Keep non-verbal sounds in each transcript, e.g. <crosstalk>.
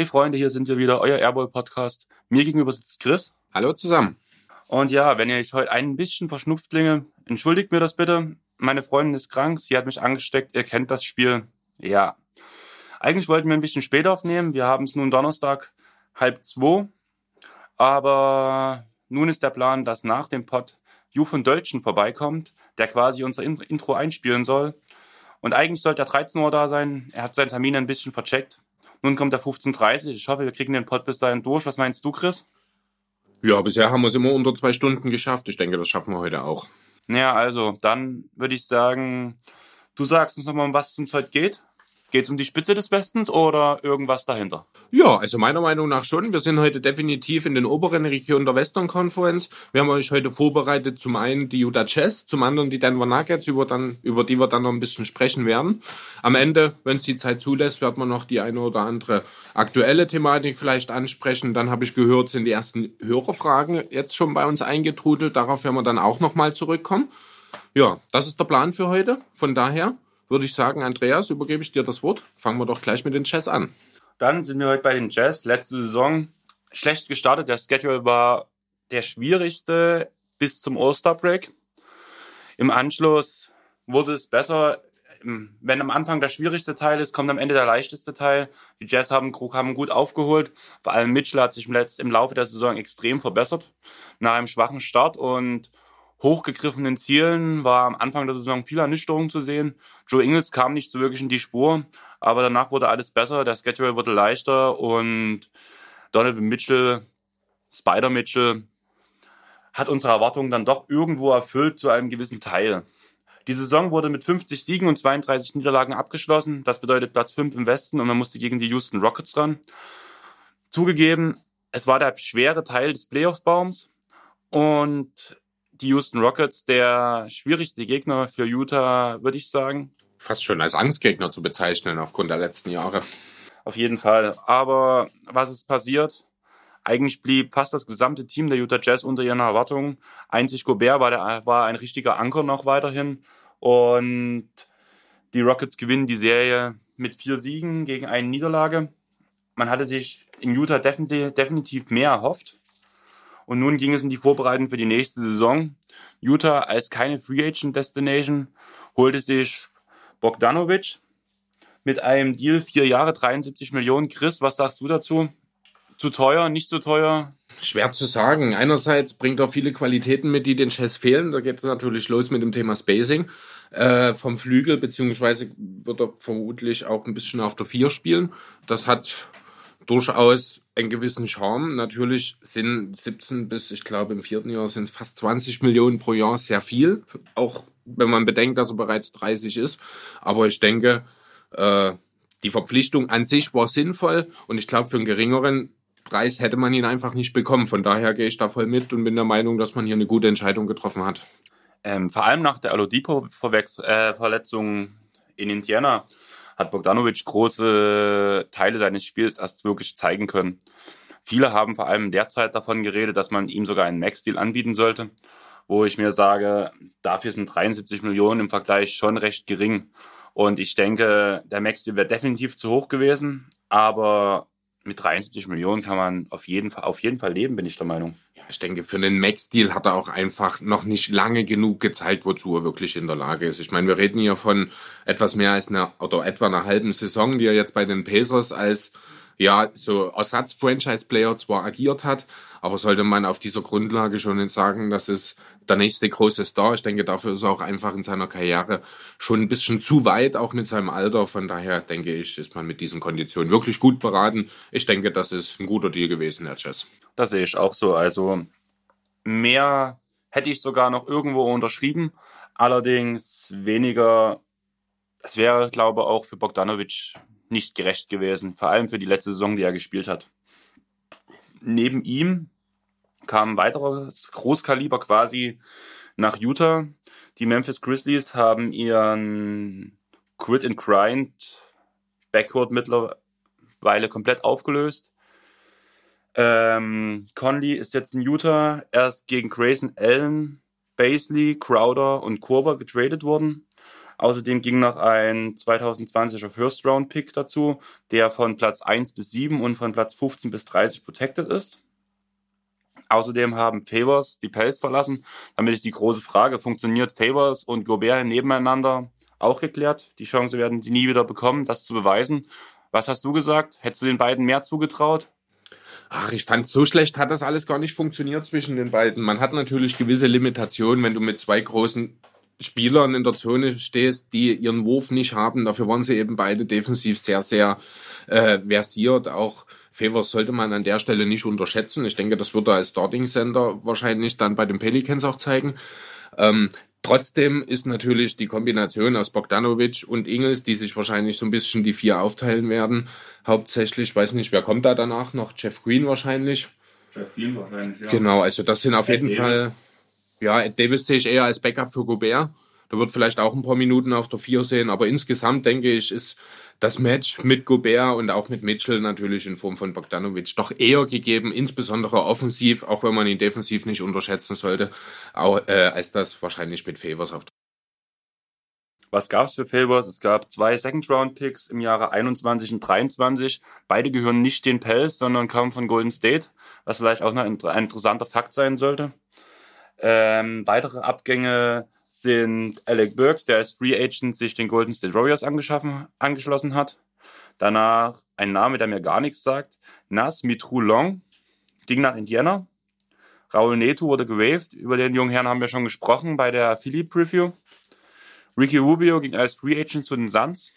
Hey Freunde, hier sind wir wieder, euer Airball Podcast. Mir gegenüber sitzt Chris. Hallo zusammen. Und ja, wenn ihr euch heute ein bisschen verschnupft klinge, entschuldigt mir das bitte. Meine Freundin ist krank, sie hat mich angesteckt, ihr kennt das Spiel. Ja. Eigentlich wollten wir ein bisschen später aufnehmen. Wir haben es nun Donnerstag halb zwei. Aber nun ist der Plan, dass nach dem Pod Ju von Deutschen vorbeikommt, der quasi unser Intro einspielen soll. Und eigentlich sollte er 13 Uhr da sein. Er hat seinen Termin ein bisschen vercheckt. Nun kommt er 15.30 Uhr. Ich hoffe, wir kriegen den Pod bis dahin durch. Was meinst du, Chris? Ja, bisher haben wir es immer unter zwei Stunden geschafft. Ich denke, das schaffen wir heute auch. Naja, also, dann würde ich sagen, du sagst uns nochmal, um was es uns heute geht. Geht es um die Spitze des Westens oder irgendwas dahinter? Ja, also meiner Meinung nach schon. Wir sind heute definitiv in den oberen Regionen der Western Conference. Wir haben euch heute vorbereitet, zum einen die Utah Jazz, zum anderen die Denver Nuggets, über, dann, über die wir dann noch ein bisschen sprechen werden. Am Ende, wenn es die Zeit zulässt, wird man noch die eine oder andere aktuelle Thematik vielleicht ansprechen. Dann habe ich gehört, sind die ersten Hörerfragen jetzt schon bei uns eingetrudelt. Darauf werden wir dann auch nochmal zurückkommen. Ja, das ist der Plan für heute. Von daher würde ich sagen, Andreas, übergebe ich dir das Wort. Fangen wir doch gleich mit den Jazz an. Dann sind wir heute bei den Jazz. Letzte Saison schlecht gestartet. Der Schedule war der schwierigste bis zum All-Star-Break. Im Anschluss wurde es besser. Wenn am Anfang der schwierigste Teil ist, kommt am Ende der leichteste Teil. Die Jazz haben, haben gut aufgeholt. Vor allem Mitchell hat sich im, Letz-, im Laufe der Saison extrem verbessert. Nach einem schwachen Start und hochgegriffenen Zielen war am Anfang der Saison viel Ernüchterung zu sehen. Joe Ingles kam nicht so wirklich in die Spur, aber danach wurde alles besser, der Schedule wurde leichter und Donovan Mitchell, Spider Mitchell, hat unsere Erwartungen dann doch irgendwo erfüllt zu einem gewissen Teil. Die Saison wurde mit 50 Siegen und 32 Niederlagen abgeschlossen. Das bedeutet Platz 5 im Westen und man musste gegen die Houston Rockets ran. Zugegeben, es war der schwere Teil des Playoff-Baums und die Houston Rockets der schwierigste Gegner für Utah, würde ich sagen. Fast schon als Angstgegner zu bezeichnen aufgrund der letzten Jahre. Auf jeden Fall. Aber was ist passiert? Eigentlich blieb fast das gesamte Team der Utah Jazz unter ihren Erwartungen. Einzig Gobert war, der, war ein richtiger Anker noch weiterhin. Und die Rockets gewinnen die Serie mit vier Siegen gegen eine Niederlage. Man hatte sich in Utah definitiv mehr erhofft. Und nun ging es in die Vorbereitung für die nächste Saison. Utah als keine Free Agent Destination holte sich Bogdanovic mit einem Deal vier Jahre 73 Millionen. Chris, was sagst du dazu? Zu teuer, nicht so teuer? Schwer zu sagen. Einerseits bringt er viele Qualitäten mit, die den Chess fehlen. Da geht es natürlich los mit dem Thema Spacing äh, vom Flügel, beziehungsweise wird er vermutlich auch ein bisschen auf der Vier spielen. Das hat durchaus einen gewissen Charme. Natürlich sind 17 bis, ich glaube, im vierten Jahr sind es fast 20 Millionen pro Jahr sehr viel. Auch wenn man bedenkt, dass er bereits 30 ist. Aber ich denke, äh, die Verpflichtung an sich war sinnvoll und ich glaube, für einen geringeren Preis hätte man ihn einfach nicht bekommen. Von daher gehe ich da voll mit und bin der Meinung, dass man hier eine gute Entscheidung getroffen hat. Ähm, vor allem nach der Alodipo-Verletzung in Indiana hat Bogdanovic große Teile seines Spiels erst wirklich zeigen können. Viele haben vor allem derzeit davon geredet, dass man ihm sogar einen Max-Deal anbieten sollte, wo ich mir sage, dafür sind 73 Millionen im Vergleich schon recht gering. Und ich denke, der Max-Deal wäre definitiv zu hoch gewesen, aber mit 73 Millionen kann man auf jeden Fall, auf jeden Fall leben, bin ich der Meinung. Ich denke, für einen Max-Deal hat er auch einfach noch nicht lange genug gezeigt, wozu er wirklich in der Lage ist. Ich meine, wir reden hier von etwas mehr als einer, oder etwa einer halben Saison, die er jetzt bei den Pacers als, ja, so Ersatz-Franchise-Player zwar agiert hat, aber sollte man auf dieser Grundlage schon sagen, dass es der nächste große Star. Ich denke, dafür ist er auch einfach in seiner Karriere schon ein bisschen zu weit, auch mit seinem Alter. Von daher denke ich, ist man mit diesen Konditionen wirklich gut beraten. Ich denke, das ist ein guter Deal gewesen, Herr Chess. Das sehe ich auch so. Also mehr hätte ich sogar noch irgendwo unterschrieben. Allerdings weniger, das wäre, glaube ich, auch für Bogdanovic nicht gerecht gewesen. Vor allem für die letzte Saison, die er gespielt hat. Neben ihm kam ein weiteres Großkaliber quasi nach Utah. Die Memphis Grizzlies haben ihren Quit and Grind Backcourt mittlerweile komplett aufgelöst. Ähm, Conley ist jetzt in Utah erst gegen Grayson Allen, Baisley, Crowder und Korver getradet worden. Außerdem ging noch ein 2020er First-Round-Pick dazu, der von Platz 1 bis 7 und von Platz 15 bis 30 protected ist. Außerdem haben Favors die Pelz verlassen. Damit ist die große Frage, funktioniert Favors und Gobert nebeneinander auch geklärt? Die Chance werden sie nie wieder bekommen, das zu beweisen. Was hast du gesagt? Hättest du den beiden mehr zugetraut? Ach, ich fand, so schlecht hat das alles gar nicht funktioniert zwischen den beiden. Man hat natürlich gewisse Limitationen, wenn du mit zwei großen Spielern in der Zone stehst, die ihren Wurf nicht haben. Dafür waren sie eben beide defensiv sehr, sehr äh, versiert. Auch Favors sollte man an der Stelle nicht unterschätzen. Ich denke, das wird er als Starting Center wahrscheinlich dann bei den Pelicans auch zeigen. Ähm, trotzdem ist natürlich die Kombination aus Bogdanovic und Ingels, die sich wahrscheinlich so ein bisschen die vier aufteilen werden. Hauptsächlich, weiß nicht, wer kommt da danach noch? Jeff Green wahrscheinlich. Jeff Green wahrscheinlich, ja. Genau, also das sind auf Ed jeden Davis. Fall ja, Davis sehe ich eher als Backup für Gobert. Da wird vielleicht auch ein paar Minuten auf der Vier sehen, aber insgesamt denke ich, ist das Match mit Gobert und auch mit Mitchell natürlich in Form von Bogdanovic doch eher gegeben, insbesondere offensiv, auch wenn man ihn defensiv nicht unterschätzen sollte, auch, äh, als das wahrscheinlich mit Favors auf was gab es für Favors? Es gab zwei Second-Round-Picks im Jahre 21 und 23. Beide gehören nicht den Pels, sondern kommen von Golden State, was vielleicht auch noch ein interessanter Fakt sein sollte. Ähm, weitere Abgänge sind Alec Burks, der als Free Agent sich den Golden State Warriors angeschlossen hat. Danach ein Name, der mir gar nichts sagt. Nas Mitru Long ging nach Indiana. Raul Neto wurde gewaved. Über den jungen Herrn haben wir schon gesprochen bei der Philly Preview. Ricky Rubio ging als Free Agent zu den Suns.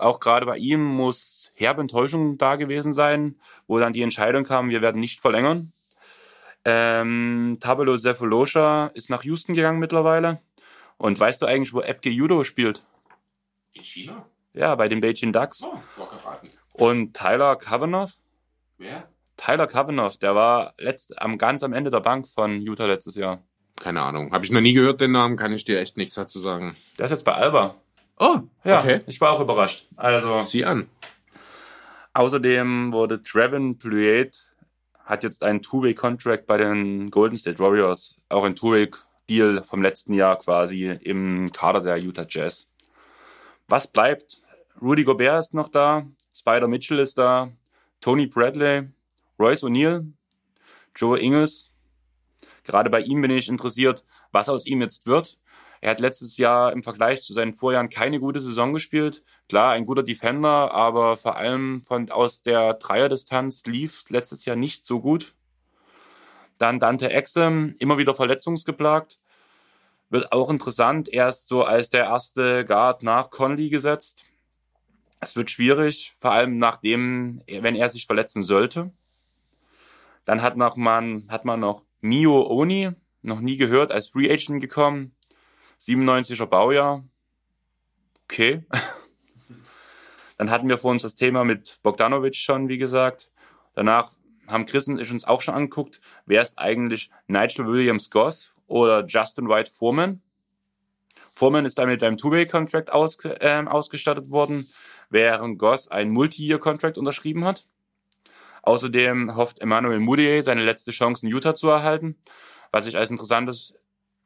Auch gerade bei ihm muss herbe Enttäuschung da gewesen sein, wo dann die Entscheidung kam, wir werden nicht verlängern. Ähm, Tabelo Sefolosha ist nach Houston gegangen mittlerweile. Und weißt du eigentlich, wo Epke Judo spielt? In China? Ja, bei den Beijing Ducks. Oh, war geraten. Und Tyler Kavanaugh? Wer? Tyler Kavanaugh, der war letzt, am, ganz am Ende der Bank von Utah letztes Jahr. Keine Ahnung. Habe ich noch nie gehört, den Namen, kann ich dir echt nichts dazu sagen. Der ist jetzt bei Alba. Oh, Ja, okay. ich war auch überrascht. Also, Sieh an. außerdem wurde Trevin Plouet hat jetzt einen Two-Way-Contract bei den Golden State Warriors, auch ein Two-Way-Deal vom letzten Jahr quasi im Kader der Utah Jazz. Was bleibt? Rudy Gobert ist noch da, Spider Mitchell ist da, Tony Bradley, Royce O'Neal, Joe Ingles. Gerade bei ihm bin ich interessiert, was aus ihm jetzt wird. Er hat letztes Jahr im Vergleich zu seinen Vorjahren keine gute Saison gespielt. Klar, ein guter Defender, aber vor allem von, aus der Dreierdistanz lief letztes Jahr nicht so gut. Dann Dante Exum, immer wieder verletzungsgeplagt. Wird auch interessant, erst so als der erste Guard nach Conley gesetzt. Es wird schwierig, vor allem nachdem, wenn er sich verletzen sollte. Dann hat, noch man, hat man noch Mio Oni, noch nie gehört, als Free Agent gekommen 97er Baujahr. Okay. <laughs> Dann hatten wir vor uns das Thema mit Bogdanovic schon, wie gesagt. Danach haben Chris und ich uns auch schon angeguckt, wer ist eigentlich Nigel Williams Goss oder Justin White Foreman. Foreman ist dann mit einem Two-Way-Contract ausge äh, ausgestattet worden, während Goss ein Multi-Year-Contract unterschrieben hat. Außerdem hofft Emmanuel Moutier seine letzte Chance in Utah zu erhalten, was ich als interessantes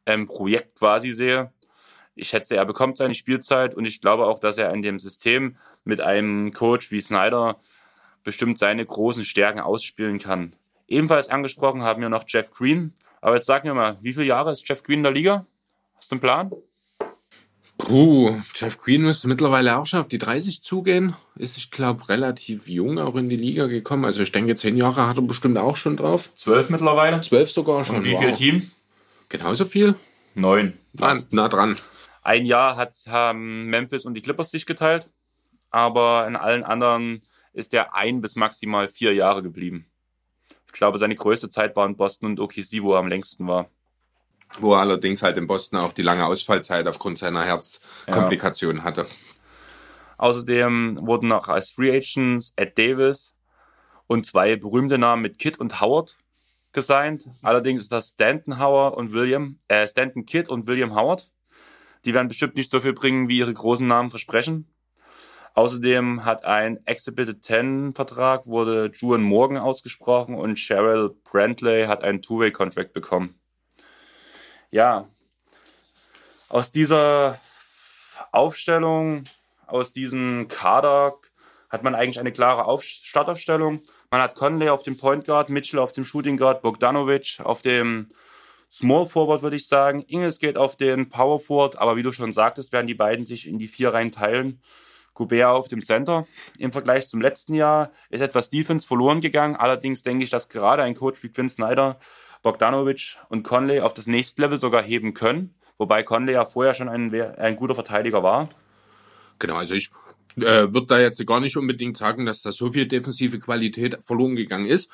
ähm, Projekt quasi sehe. Ich schätze, er bekommt seine Spielzeit und ich glaube auch, dass er in dem System mit einem Coach wie Snyder bestimmt seine großen Stärken ausspielen kann. Ebenfalls angesprochen haben wir noch Jeff Green. Aber jetzt sag mir mal, wie viele Jahre ist Jeff Green in der Liga? Hast du einen Plan? Puh, Jeff Green müsste mittlerweile auch schon auf die 30 zugehen. Ist, ich glaube, relativ jung auch in die Liga gekommen. Also ich denke, zehn Jahre hat er bestimmt auch schon drauf. Zwölf mittlerweile. Zwölf sogar schon. Und wie wow. viele Teams? Genauso viel? Neun. Ah, nah dran. Ein Jahr hat, haben Memphis und die Clippers sich geteilt, aber in allen anderen ist er ein bis maximal vier Jahre geblieben. Ich glaube, seine größte Zeit war in Boston und OKC, wo er am längsten war. Wo er allerdings halt in Boston auch die lange Ausfallzeit aufgrund seiner Herzkomplikationen hatte. Außerdem wurden noch als Free Agents Ed Davis und zwei berühmte Namen mit Kidd und Howard gesigned. Allerdings ist das Stanton Howard und William, äh, Stanton Kidd und William Howard. Die werden bestimmt nicht so viel bringen, wie ihre großen Namen versprechen. Außerdem hat ein Exhibited 10 Vertrag, wurde Juan Morgan ausgesprochen und Cheryl Brantley hat einen Two-Way-Contract bekommen. Ja, aus dieser Aufstellung aus diesem Kader hat man eigentlich eine klare Auf Startaufstellung. Man hat Conley auf dem Point Guard, Mitchell auf dem Shooting Guard, Bogdanovic auf dem Small Forward, würde ich sagen. Ingels geht auf den Power Forward, aber wie du schon sagtest, werden die beiden sich in die vier Reihen teilen. Gobert auf dem Center. Im Vergleich zum letzten Jahr ist etwas Defense verloren gegangen. Allerdings denke ich, dass gerade ein Coach wie Quinn Snyder Bogdanovic und Conley auf das nächste Level sogar heben können. Wobei Conley ja vorher schon ein, ein guter Verteidiger war. Genau, also ich äh, würde da jetzt gar nicht unbedingt sagen, dass da so viel defensive Qualität verloren gegangen ist.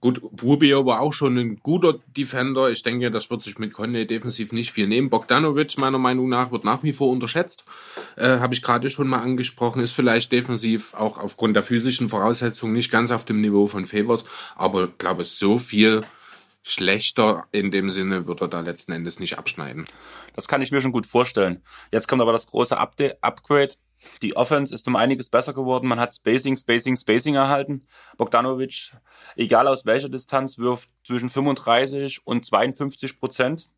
Gut, Rubio war auch schon ein guter Defender. Ich denke, das wird sich mit Conley defensiv nicht viel nehmen. Bogdanovic, meiner Meinung nach, wird nach wie vor unterschätzt. Äh, Habe ich gerade schon mal angesprochen. Ist vielleicht defensiv auch aufgrund der physischen Voraussetzungen nicht ganz auf dem Niveau von Favors. Aber ich glaube, so viel schlechter in dem Sinne wird er da letzten Endes nicht abschneiden. Das kann ich mir schon gut vorstellen. Jetzt kommt aber das große Update, Upgrade. Die Offense ist um einiges besser geworden. Man hat Spacing, Spacing, Spacing erhalten. Bogdanovic, egal aus welcher Distanz, wirft zwischen 35 und 52 Prozent.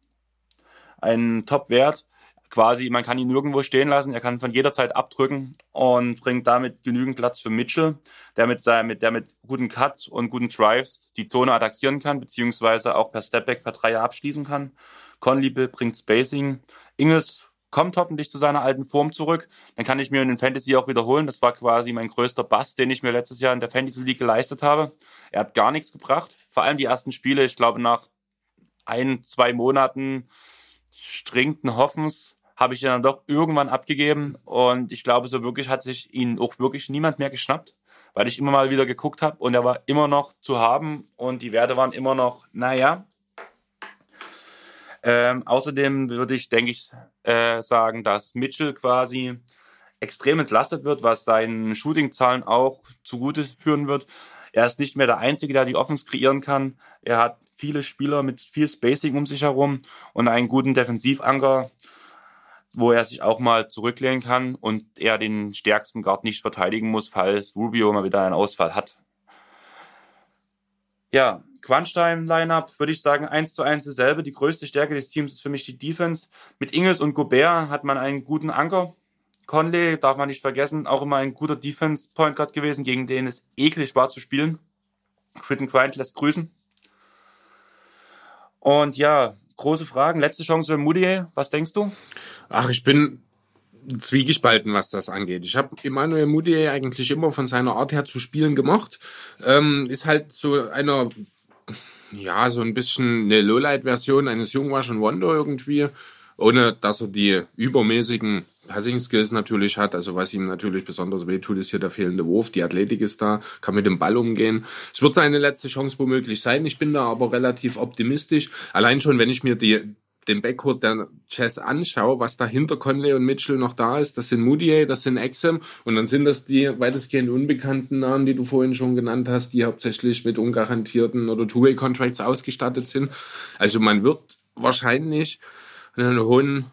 Ein Top-Wert. Quasi, man kann ihn nirgendwo stehen lassen. Er kann von jeder Zeit abdrücken und bringt damit genügend Platz für Mitchell, der mit, seinem, mit, der mit guten Cuts und guten Drives die Zone attackieren kann, beziehungsweise auch per Stepback per Dreier abschließen kann. Conley bringt Spacing. Ingles kommt hoffentlich zu seiner alten Form zurück. Dann kann ich mir in den Fantasy auch wiederholen. Das war quasi mein größter Bust, den ich mir letztes Jahr in der Fantasy League geleistet habe. Er hat gar nichts gebracht. Vor allem die ersten Spiele, ich glaube nach ein, zwei Monaten strengten Hoffens habe ich ihn dann doch irgendwann abgegeben. Und ich glaube, so wirklich hat sich ihn auch wirklich niemand mehr geschnappt, weil ich immer mal wieder geguckt habe und er war immer noch zu haben und die Werte waren immer noch, naja, ähm, außerdem würde ich, denke ich, äh, sagen, dass Mitchell quasi extrem entlastet wird, was seinen Shooting-Zahlen auch zugute führen wird. Er ist nicht mehr der Einzige, der die Offense kreieren kann. Er hat viele Spieler mit viel Spacing um sich herum und einen guten Defensivanker, wo er sich auch mal zurücklehnen kann und er den stärksten Guard nicht verteidigen muss, falls Rubio mal wieder einen Ausfall hat. Ja, Crunch-Time-Lineup würde ich sagen, eins zu eins dasselbe. Die größte Stärke des Teams ist für mich die Defense. Mit Ingles und Gobert hat man einen guten Anker. Conley darf man nicht vergessen, auch immer ein guter Defense-Point Guard gewesen, gegen den es eklig war zu spielen. Quitten Grind lässt grüßen. Und ja, große Fragen. Letzte Chance für Moody. Was denkst du? Ach, ich bin zwiegespalten, was das angeht. Ich habe Emmanuel Moutier eigentlich immer von seiner Art her zu spielen gemacht. Ähm, ist halt so einer ja, so ein bisschen eine Lowlight-Version eines Jungwash und Wonder irgendwie, ohne dass er die übermäßigen Passing-Skills natürlich hat. Also was ihm natürlich besonders wehtut, ist hier der fehlende Wurf. Die Athletik ist da, kann mit dem Ball umgehen. Es wird seine letzte Chance womöglich sein. Ich bin da aber relativ optimistisch. Allein schon, wenn ich mir die den Backcourt der Chess anschaue, was da hinter Conley und Mitchell noch da ist, das sind Moutier, das sind Exem und dann sind das die weitestgehend unbekannten Namen, die du vorhin schon genannt hast, die hauptsächlich mit ungarantierten oder Two-Way-Contracts ausgestattet sind. Also man wird wahrscheinlich einen hohen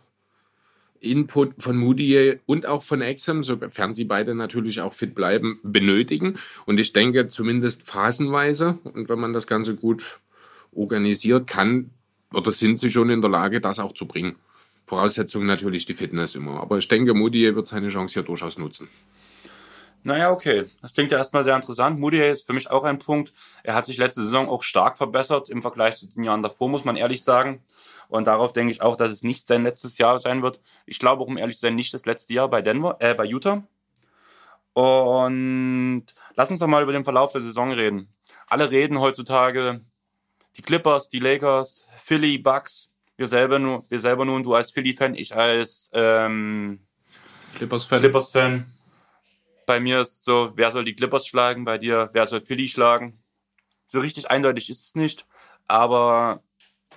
Input von Moody und auch von Exem, sofern sie beide natürlich auch fit bleiben, benötigen. Und ich denke, zumindest phasenweise, und wenn man das Ganze gut organisiert, kann oder sind sie schon in der Lage, das auch zu bringen. Voraussetzung natürlich die Fitness immer. Aber ich denke, Moody wird seine Chance hier durchaus nutzen. Naja, okay. Das klingt ja erstmal sehr interessant. Moody ist für mich auch ein Punkt. Er hat sich letzte Saison auch stark verbessert im Vergleich zu den Jahren davor, muss man ehrlich sagen. Und darauf denke ich auch, dass es nicht sein letztes Jahr sein wird. Ich glaube auch, um ehrlich zu sein, nicht das letzte Jahr bei Denver, äh, bei Utah. Und lass uns doch mal über den Verlauf der Saison reden. Alle reden heutzutage, die Clippers, die Lakers, Philly, Bucks. Wir selber nur, wir selber nun, du als Philly-Fan, ich als ähm, Clippers-Fan. Clippers-Fan. Bei mir ist so, wer soll die Clippers schlagen? Bei dir, wer soll Philly schlagen? So richtig eindeutig ist es nicht. Aber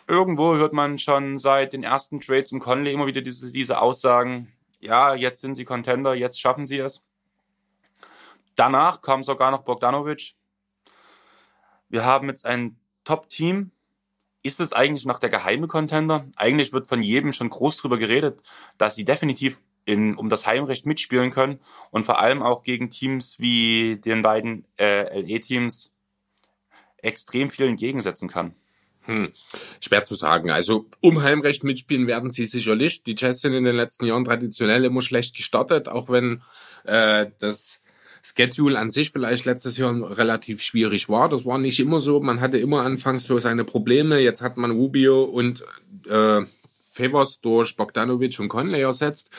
irgendwo hört man schon seit den ersten Trades im Conley immer wieder diese, diese Aussagen, ja, jetzt sind sie Contender, jetzt schaffen sie es. Danach kam sogar noch Bogdanovic. Wir haben jetzt ein Top-Team. Ist es eigentlich noch der geheime Contender? Eigentlich wird von jedem schon groß drüber geredet, dass sie definitiv in, um das Heimrecht mitspielen können und vor allem auch gegen Teams wie den beiden äh, LE-Teams extrem viel entgegensetzen kann. Hm, schwer zu sagen. Also um Heimrecht mitspielen werden sie sicherlich. Die Jazz sind in den letzten Jahren traditionell immer schlecht gestartet, auch wenn äh, das Schedule an sich vielleicht letztes Jahr relativ schwierig war. Das war nicht immer so. Man hatte immer anfangs so seine Probleme. Jetzt hat man Rubio und äh, Favors durch Bogdanovic und Conley ersetzt.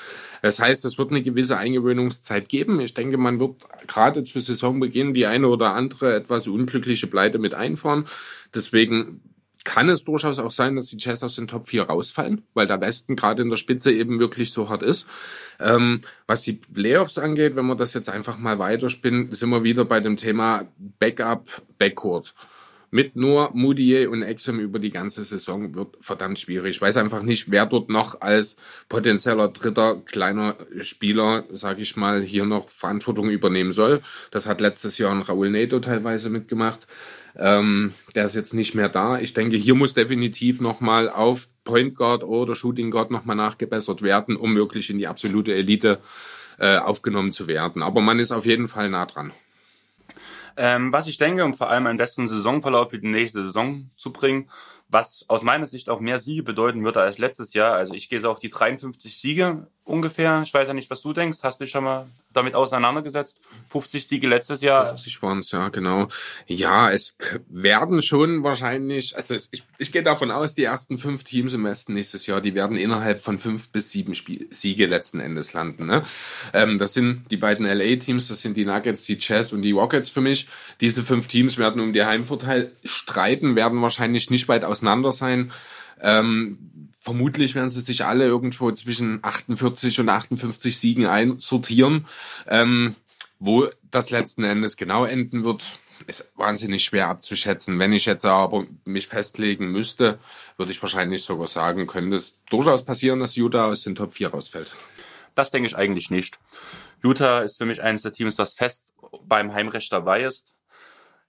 Das heißt, es wird eine gewisse Eingewöhnungszeit geben. Ich denke, man wird gerade zu Saisonbeginn die eine oder andere etwas unglückliche Pleite mit einfahren. Deswegen kann es durchaus auch sein, dass die Jazz aus den Top 4 rausfallen, weil der Westen gerade in der Spitze eben wirklich so hart ist. Ähm, was die Playoffs angeht, wenn wir das jetzt einfach mal weiterspinnen, sind wir wieder bei dem Thema Backup, Backcourt mit nur Moutier und Exum über die ganze Saison wird verdammt schwierig. Ich weiß einfach nicht, wer dort noch als potenzieller dritter kleiner Spieler, sage ich mal, hier noch Verantwortung übernehmen soll. Das hat letztes Jahr ein Raul Neto teilweise mitgemacht. Ähm, der ist jetzt nicht mehr da. Ich denke, hier muss definitiv nochmal auf Point Guard oder Shooting Guard nochmal nachgebessert werden, um wirklich in die absolute Elite äh, aufgenommen zu werden. Aber man ist auf jeden Fall nah dran. Ähm, was ich denke, um vor allem einen besseren Saisonverlauf für die nächste Saison zu bringen, was aus meiner Sicht auch mehr Siege bedeuten würde als letztes Jahr. Also ich gehe so auf die 53 Siege ungefähr. Ich weiß ja nicht, was du denkst. Hast du dich schon mal damit auseinandergesetzt? 50 Siege letztes Jahr. 50 waren es, ja, genau. Ja, es werden schon wahrscheinlich, also es, ich, ich gehe davon aus, die ersten fünf Teams im Westen nächstes Jahr, die werden innerhalb von fünf bis sieben Spiel Siege letzten Endes landen. Ne? Ähm, das sind die beiden LA-Teams, das sind die Nuggets, die Jazz und die Rockets für mich. Diese fünf Teams werden um die Heimvorteil streiten, werden wahrscheinlich nicht weit auseinander sein. Ähm, vermutlich werden sie sich alle irgendwo zwischen 48 und 58 Siegen einsortieren. Ähm, wo das letzten Endes genau enden wird, ist wahnsinnig schwer abzuschätzen. Wenn ich jetzt aber mich festlegen müsste, würde ich wahrscheinlich sogar sagen, könnte es durchaus passieren, dass Utah aus den Top 4 rausfällt. Das denke ich eigentlich nicht. Utah ist für mich eines der Teams, was fest beim Heimrecht dabei ist.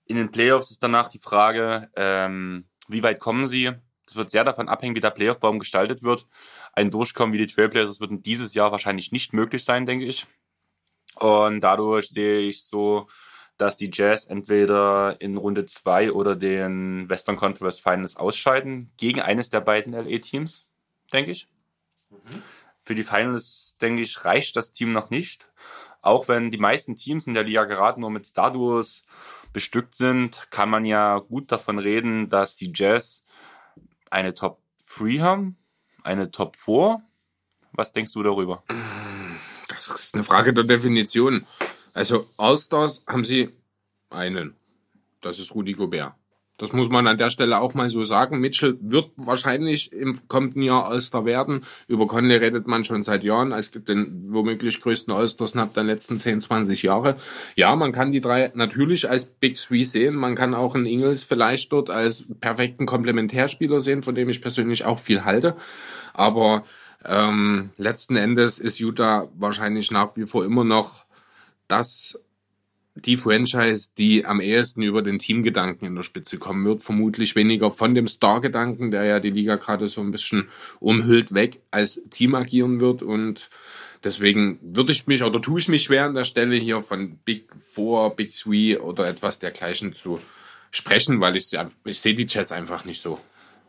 In den Playoffs ist danach die Frage, ähm, wie weit kommen sie? Es wird sehr davon abhängen, wie der Playoff-Baum gestaltet wird. Ein Durchkommen wie die Trailblazers wird dieses Jahr wahrscheinlich nicht möglich sein, denke ich. Und dadurch sehe ich so, dass die Jazz entweder in Runde 2 oder den Western Conference Finals ausscheiden gegen eines der beiden LA-Teams, denke ich. Mhm. Für die Finals, denke ich, reicht das Team noch nicht. Auch wenn die meisten Teams in der Liga gerade nur mit Starduos bestückt sind, kann man ja gut davon reden, dass die Jazz eine Top 3 haben, eine Top 4. Was denkst du darüber? Das ist eine Frage der Definition. Also Allstars haben sie einen. Das ist Rudi Gobert. Das muss man an der Stelle auch mal so sagen. Mitchell wird wahrscheinlich im kommenden Jahr All-Star werden. Über Conley redet man schon seit Jahren als den womöglich größten All-Star-Snap der letzten 10, 20 Jahre. Ja, man kann die drei natürlich als Big Three sehen. Man kann auch einen Ingles vielleicht dort als perfekten Komplementärspieler sehen, von dem ich persönlich auch viel halte. Aber ähm, letzten Endes ist Utah wahrscheinlich nach wie vor immer noch das die Franchise, die am ehesten über den Teamgedanken in der Spitze kommen wird, vermutlich weniger von dem Star-Gedanken, der ja die Liga gerade so ein bisschen umhüllt, weg als Team agieren wird und deswegen würde ich mich oder tue ich mich schwer an der Stelle hier von Big Four, Big Three oder etwas dergleichen zu sprechen, weil ich, ich sehe die Chess einfach nicht so.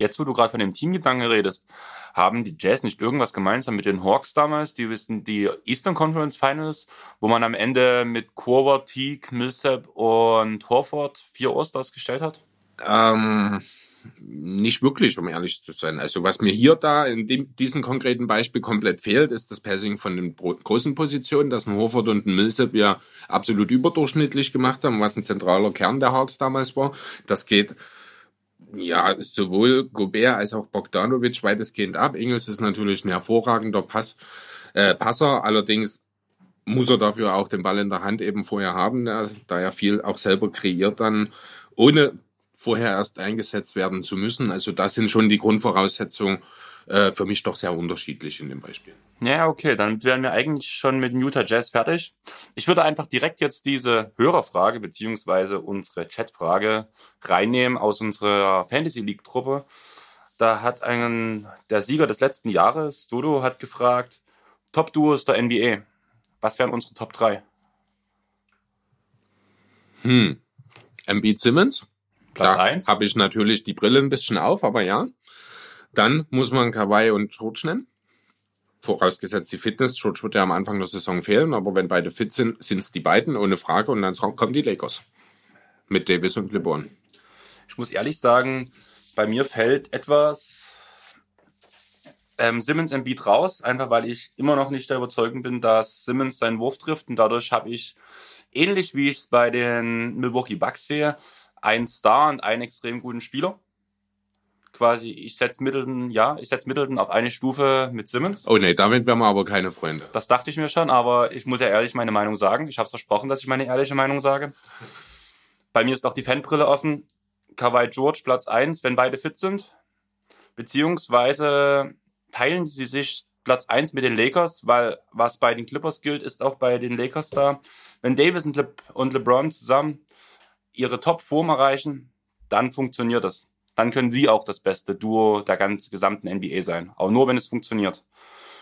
Jetzt, wo du gerade von dem Teamgedanken redest, haben die Jazz nicht irgendwas gemeinsam mit den Hawks damals? Die wissen die Eastern Conference Finals, wo man am Ende mit Korver, Teague, Millsap und Horford vier Osters gestellt hat? Ähm, nicht wirklich, um ehrlich zu sein. Also was mir hier da in dem, diesem konkreten Beispiel komplett fehlt, ist das Passing von den großen Positionen, dass ein Horford und ein Millsap ja absolut überdurchschnittlich gemacht haben, was ein zentraler Kern der Hawks damals war. Das geht ja, sowohl Gobert als auch Bogdanovic weitestgehend ab. Ingels ist natürlich ein hervorragender Pass, äh, Passer, allerdings muss er dafür auch den Ball in der Hand eben vorher haben, da er viel auch selber kreiert dann, ohne vorher erst eingesetzt werden zu müssen. Also das sind schon die Grundvoraussetzungen äh, für mich doch sehr unterschiedlich in dem Beispiel. Ja, okay, dann wären wir eigentlich schon mit Utah Jazz fertig. Ich würde einfach direkt jetzt diese Hörerfrage beziehungsweise unsere Chatfrage reinnehmen aus unserer Fantasy League Truppe. Da hat ein, der Sieger des letzten Jahres, Dodo, hat gefragt, Top Duos der NBA. Was wären unsere Top 3? Hm. Embiid Simmons? Platz da 1. habe ich natürlich die Brille ein bisschen auf, aber ja. Dann muss man Kawhi und George nennen. Vorausgesetzt die Fitness. George wird ja am Anfang der Saison fehlen, aber wenn beide fit sind, sind es die beiden, ohne Frage. Und dann kommen die Lakers. Mit Davis und LeBron. Ich muss ehrlich sagen, bei mir fällt etwas ähm, Simmons im Beat raus, einfach weil ich immer noch nicht der Überzeugung bin, dass Simmons seinen Wurf trifft. Und dadurch habe ich, ähnlich wie ich es bei den Milwaukee Bucks sehe, einen Star und einen extrem guten Spieler. Quasi, ich setze Middleton, ja, ich setze Middleton auf eine Stufe mit Simmons. Oh nee, damit wären wir aber keine Freunde. Das dachte ich mir schon, aber ich muss ja ehrlich meine Meinung sagen. Ich habe es versprochen, dass ich meine ehrliche Meinung sage. Bei mir ist auch die Fanbrille offen. Kawhi George Platz 1, wenn beide fit sind. Beziehungsweise teilen sie sich Platz 1 mit den Lakers, weil was bei den Clippers gilt, ist auch bei den Lakers da. Wenn Davis und, Le und LeBron zusammen ihre Top-Form erreichen, dann funktioniert das. Dann können sie auch das beste Duo der ganzen gesamten NBA sein. Aber nur, wenn es funktioniert.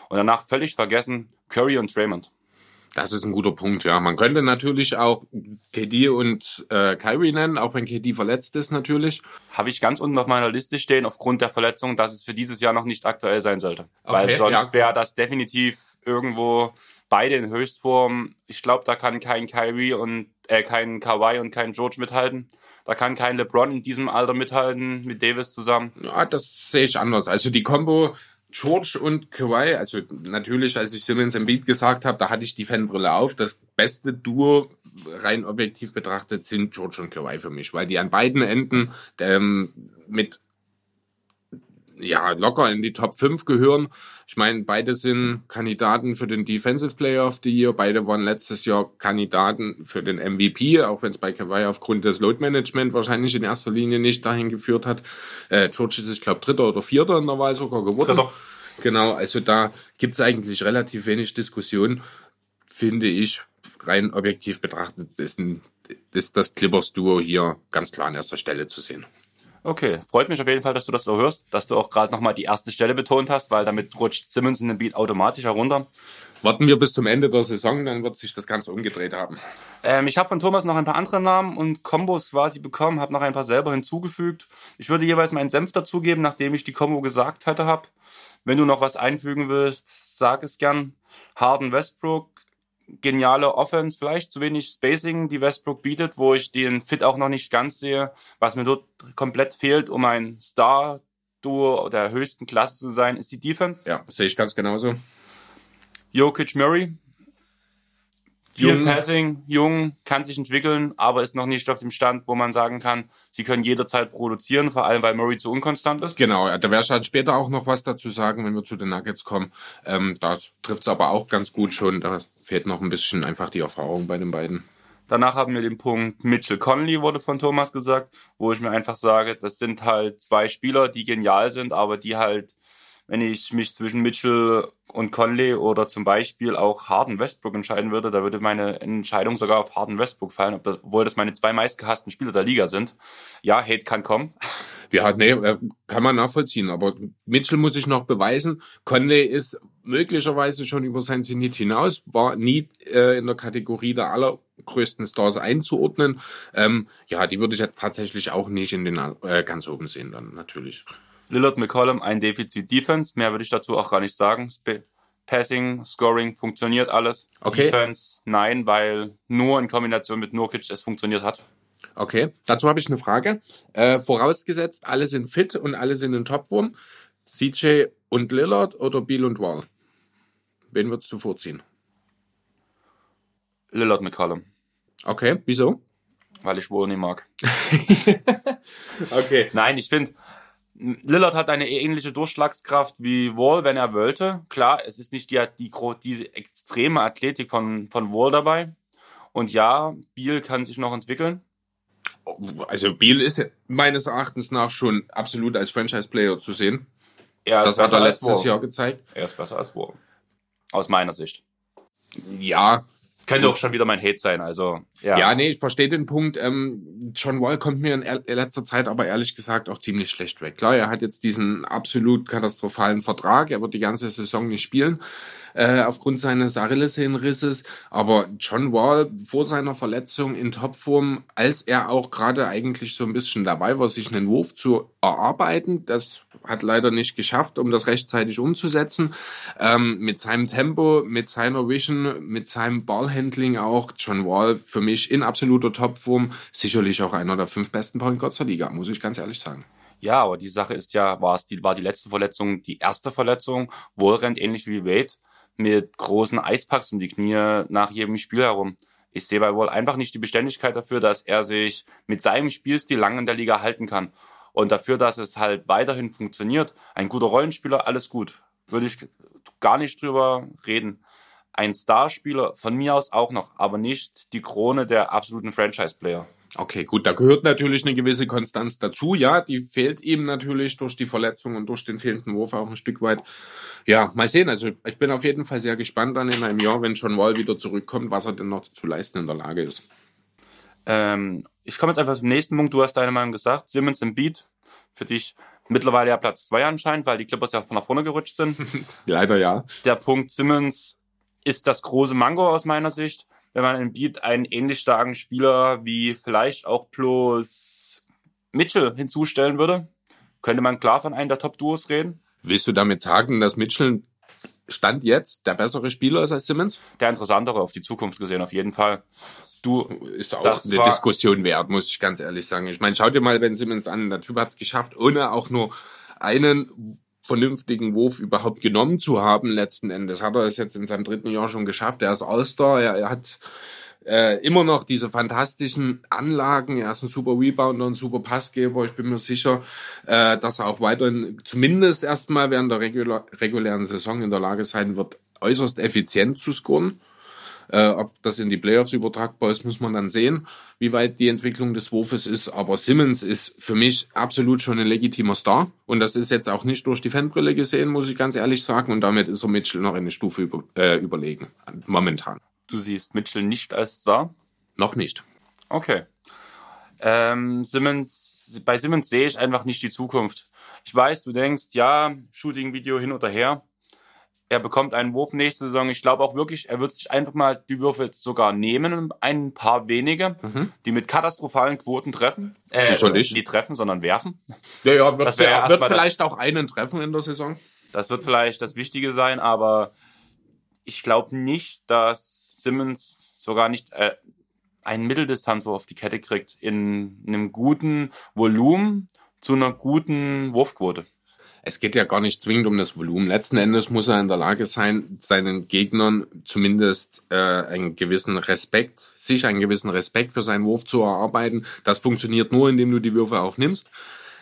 Und danach völlig vergessen Curry und Draymond. Das ist ein guter Punkt, ja. Man könnte natürlich auch KD und äh, Kyrie nennen, auch wenn KD verletzt ist natürlich. Habe ich ganz unten auf meiner Liste stehen, aufgrund der Verletzung, dass es für dieses Jahr noch nicht aktuell sein sollte. Okay, Weil sonst ja. wäre das definitiv irgendwo beide in Höchstform. Ich glaube, da kann kein Kyrie und äh, kein Kawhi und kein George mithalten. Da kann kein LeBron in diesem Alter mithalten mit Davis zusammen. Ja, das sehe ich anders. Also die Combo George und Kawhi, also natürlich, als ich Simmons im Beat gesagt habe, da hatte ich die Fanbrille auf. Das beste Duo, rein objektiv betrachtet, sind George und Kawhi für mich, weil die an beiden Enden ähm, mit ja, locker in die Top 5 gehören. Ich meine, beide sind Kandidaten für den Defensive Player of the Year. Beide waren letztes Jahr Kandidaten für den MVP, auch wenn es bei Kawhi aufgrund des Load Management wahrscheinlich in erster Linie nicht dahin geführt hat. Äh, George ist, ich glaube, Dritter oder Vierter in der Wahl sogar geworden. Dritter. Genau, also da gibt es eigentlich relativ wenig Diskussion, finde ich, rein objektiv betrachtet, ist, ein, ist das Clippers-Duo hier ganz klar an erster Stelle zu sehen. Okay, freut mich auf jeden Fall, dass du das so hörst, dass du auch gerade nochmal die erste Stelle betont hast, weil damit rutscht Simmons in den Beat automatisch herunter. Warten wir bis zum Ende der Saison, dann wird sich das Ganze umgedreht haben. Ähm, ich habe von Thomas noch ein paar andere Namen und Kombos quasi bekommen, habe noch ein paar selber hinzugefügt. Ich würde jeweils meinen Senf dazugeben, nachdem ich die Kombo gesagt hatte habe. Wenn du noch was einfügen willst, sag es gern. Harden Westbrook, geniale Offense, vielleicht zu wenig Spacing, die Westbrook bietet, wo ich den Fit auch noch nicht ganz sehe, was mir dort komplett fehlt, um ein Star-Duo der höchsten Klasse zu sein, ist die Defense. Ja, sehe ich ganz genauso. Jokic Murray. Viel jung. Passing, jung, kann sich entwickeln, aber ist noch nicht auf dem Stand, wo man sagen kann, sie können jederzeit produzieren, vor allem weil Murray zu unkonstant ist. Genau, da werde ich halt später auch noch was dazu sagen, wenn wir zu den Nuggets kommen. Ähm, da trifft es aber auch ganz gut schon. Da fehlt noch ein bisschen einfach die Erfahrung bei den beiden. Danach haben wir den Punkt Mitchell Conley, wurde von Thomas gesagt, wo ich mir einfach sage, das sind halt zwei Spieler, die genial sind, aber die halt wenn ich mich zwischen Mitchell und Conley oder zum Beispiel auch Harden Westbrook entscheiden würde, da würde meine Entscheidung sogar auf Harden Westbrook fallen, obwohl das meine zwei meistgehassten Spieler der Liga sind. Ja, Hate kann kommen. Ja, nee, äh, kann man nachvollziehen, aber Mitchell muss sich noch beweisen. Conley ist möglicherweise schon über sein Zenit hinaus, war nie äh, in der Kategorie der allergrößten Stars einzuordnen. Ähm, ja, die würde ich jetzt tatsächlich auch nicht in den äh, ganz oben sehen dann natürlich. Lillard McCollum ein Defizit Defense. Mehr würde ich dazu auch gar nicht sagen. Sp Passing, Scoring funktioniert alles. Okay. Defense nein, weil nur in Kombination mit Nurkic es funktioniert hat. Okay, dazu habe ich eine Frage. Äh, vorausgesetzt, alle sind fit und alle sind in Topform. CJ und Lillard oder Beal und Wall? Wen würdest du vorziehen? Lillard McCollum. Okay, wieso? Weil ich Wall nicht mag. <laughs> okay. Nein, ich finde, Lillard hat eine ähnliche Durchschlagskraft wie Wall, wenn er wollte. Klar, es ist nicht die, die, die extreme Athletik von, von Wall dabei. Und ja, Beal kann sich noch entwickeln. Also Beal ist meines Erachtens nach schon absolut als Franchise-Player zu sehen. Er das hat er letztes Jahr gezeigt. Er ist besser als Wall. Aus meiner Sicht. Ja, Könnte auch schon wieder mein Hate sein, also ja. Ja, nee, ich verstehe den Punkt. Ähm, John Wall kommt mir in letzter Zeit aber ehrlich gesagt auch ziemlich schlecht weg. Klar, er hat jetzt diesen absolut katastrophalen Vertrag, er wird die ganze Saison nicht spielen äh, aufgrund seines Achillessehnenrisses. Aber John Wall vor seiner Verletzung in Topform, als er auch gerade eigentlich so ein bisschen dabei war, sich einen Wurf zu erarbeiten, das hat leider nicht geschafft, um das rechtzeitig umzusetzen. Ähm, mit seinem Tempo, mit seiner Vision, mit seinem Ballhandling auch, John Wall für mich in absoluter Topform, sicherlich auch einer der fünf besten Point Guards der Liga, muss ich ganz ehrlich sagen. Ja, aber die Sache ist ja, war es die, war die letzte Verletzung die erste Verletzung? Wohl rennt ähnlich wie Wade mit großen Eispacks um die Knie nach jedem Spiel herum. Ich sehe bei Wall einfach nicht die Beständigkeit dafür, dass er sich mit seinem Spielstil lang in der Liga halten kann. Und dafür, dass es halt weiterhin funktioniert. Ein guter Rollenspieler, alles gut. Würde ich gar nicht drüber reden. Ein Starspieler von mir aus auch noch, aber nicht die Krone der absoluten Franchise-Player. Okay, gut, da gehört natürlich eine gewisse Konstanz dazu. Ja, die fehlt ihm natürlich durch die Verletzung und durch den fehlenden Wurf auch ein Stück weit. Ja, mal sehen. Also ich bin auf jeden Fall sehr gespannt dann in einem Jahr, wenn John Wall wieder zurückkommt, was er denn noch zu leisten in der Lage ist. Ähm, ich komme jetzt einfach zum nächsten Punkt. Du hast deine Meinung gesagt. Simmons im Beat. Für dich mittlerweile ja Platz zwei anscheinend, weil die Clippers ja von nach vorne gerutscht sind. <laughs> Leider ja. Der Punkt Simmons ist das große Mango aus meiner Sicht wenn man in Beat einen ähnlich starken Spieler wie vielleicht auch bloß Mitchell hinzustellen würde, könnte man klar von einem der Top-Duos reden. Willst du damit sagen, dass Mitchell Stand jetzt der bessere Spieler ist als Simmons? Der interessantere auf die Zukunft gesehen, auf jeden Fall. Du, ist auch eine Diskussion wert, muss ich ganz ehrlich sagen. Ich meine, schau dir mal Ben Simmons an. Der Typ hat es geschafft, ohne auch nur einen vernünftigen Wurf überhaupt genommen zu haben letzten Endes. Hat er es jetzt in seinem dritten Jahr schon geschafft. Er ist All-Star, er, er hat äh, immer noch diese fantastischen Anlagen. Er ist ein super Rebounder, ein super Passgeber. Ich bin mir sicher, äh, dass er auch weiterhin zumindest erstmal während der regulären Saison in der Lage sein wird, äußerst effizient zu scoren. Äh, ob das in die Playoffs übertragbar ist, muss man dann sehen, wie weit die Entwicklung des Wurfes ist. Aber Simmons ist für mich absolut schon ein legitimer Star. Und das ist jetzt auch nicht durch die Fanbrille gesehen, muss ich ganz ehrlich sagen. Und damit ist er Mitchell noch eine Stufe über, äh, überlegen, momentan. Du siehst Mitchell nicht als Star? Noch nicht. Okay. Ähm, Simmons, bei Simmons sehe ich einfach nicht die Zukunft. Ich weiß, du denkst, ja, Shooting-Video hin oder her er bekommt einen Wurf nächste Saison. Ich glaube auch wirklich, er wird sich einfach mal die Würfe jetzt sogar nehmen, ein paar wenige, mhm. die mit katastrophalen Quoten treffen. Äh, Sicher nicht. Die treffen, sondern werfen. Ja, ja, wird, ja wird vielleicht das, auch einen treffen in der Saison. Das wird vielleicht das Wichtige sein, aber ich glaube nicht, dass Simmons sogar nicht äh, einen Mitteldistanzwurf auf die Kette kriegt in einem guten Volumen zu einer guten Wurfquote es geht ja gar nicht zwingend um das Volumen. Letzten Endes muss er in der Lage sein, seinen Gegnern zumindest äh, einen gewissen Respekt, sich einen gewissen Respekt für seinen Wurf zu erarbeiten. Das funktioniert nur, indem du die Würfe auch nimmst.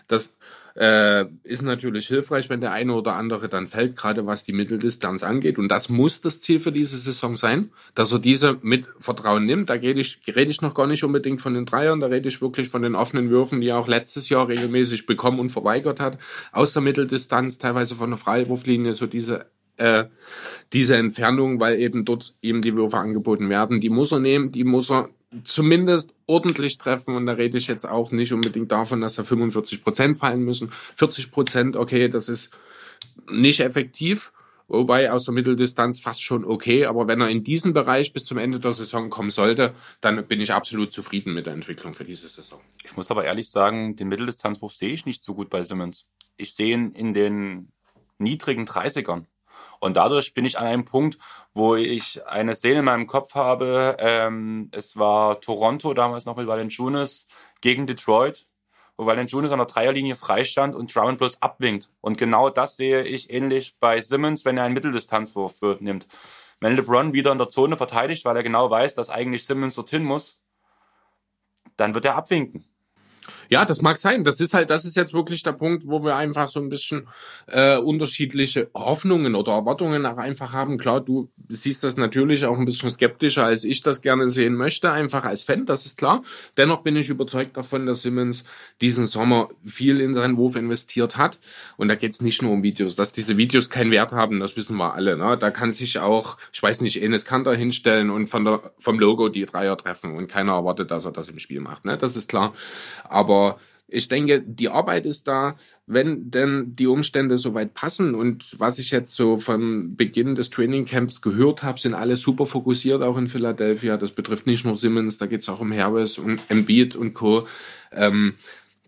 Das äh, ist natürlich hilfreich, wenn der eine oder andere dann fällt, gerade was die Mitteldistanz angeht. Und das muss das Ziel für diese Saison sein, dass er diese mit Vertrauen nimmt. Da rede ich, rede ich noch gar nicht unbedingt von den Dreiern, da rede ich wirklich von den offenen Würfen, die er auch letztes Jahr regelmäßig bekommen und verweigert hat. Aus der Mitteldistanz, teilweise von der Freiwurflinie, so diese äh, diese Entfernung, weil eben dort ihm die Würfe angeboten werden, die muss er nehmen, die muss er zumindest ordentlich treffen. Und da rede ich jetzt auch nicht unbedingt davon, dass da 45 Prozent fallen müssen. 40 Prozent, okay, das ist nicht effektiv. Wobei aus der Mitteldistanz fast schon okay. Aber wenn er in diesen Bereich bis zum Ende der Saison kommen sollte, dann bin ich absolut zufrieden mit der Entwicklung für diese Saison. Ich muss aber ehrlich sagen, den Mitteldistanzwurf sehe ich nicht so gut bei Simmons. Ich sehe ihn in den niedrigen 30ern. Und dadurch bin ich an einem Punkt, wo ich eine Szene in meinem Kopf habe. Ähm, es war Toronto damals noch mit Valanciunas gegen Detroit, wo Valanciunas an der Dreierlinie freistand und Drummond bloß abwinkt. Und genau das sehe ich ähnlich bei Simmons, wenn er einen Mitteldistanzwurf nimmt. Wenn LeBron wieder in der Zone verteidigt, weil er genau weiß, dass eigentlich Simmons dorthin muss, dann wird er abwinken. Ja, das mag sein. Das ist halt, das ist jetzt wirklich der Punkt, wo wir einfach so ein bisschen äh, unterschiedliche Hoffnungen oder Erwartungen auch einfach haben. Klar, du siehst das natürlich auch ein bisschen skeptischer, als ich das gerne sehen möchte, einfach als Fan, das ist klar. Dennoch bin ich überzeugt davon, dass Simmons diesen Sommer viel in seinen Wurf investiert hat. Und da geht's nicht nur um Videos. Dass diese Videos keinen Wert haben, das wissen wir alle. Ne? Da kann sich auch, ich weiß nicht, Enes Kanter hinstellen und von der, vom Logo die Dreier treffen und keiner erwartet, dass er das im Spiel macht. Ne? Das ist klar. Aber ich denke, die Arbeit ist da, wenn denn die Umstände soweit passen. Und was ich jetzt so von Beginn des Trainingcamps gehört habe, sind alle super fokussiert, auch in Philadelphia. Das betrifft nicht nur Simmons, da geht es auch um Harris und Embiid und Co. Ähm,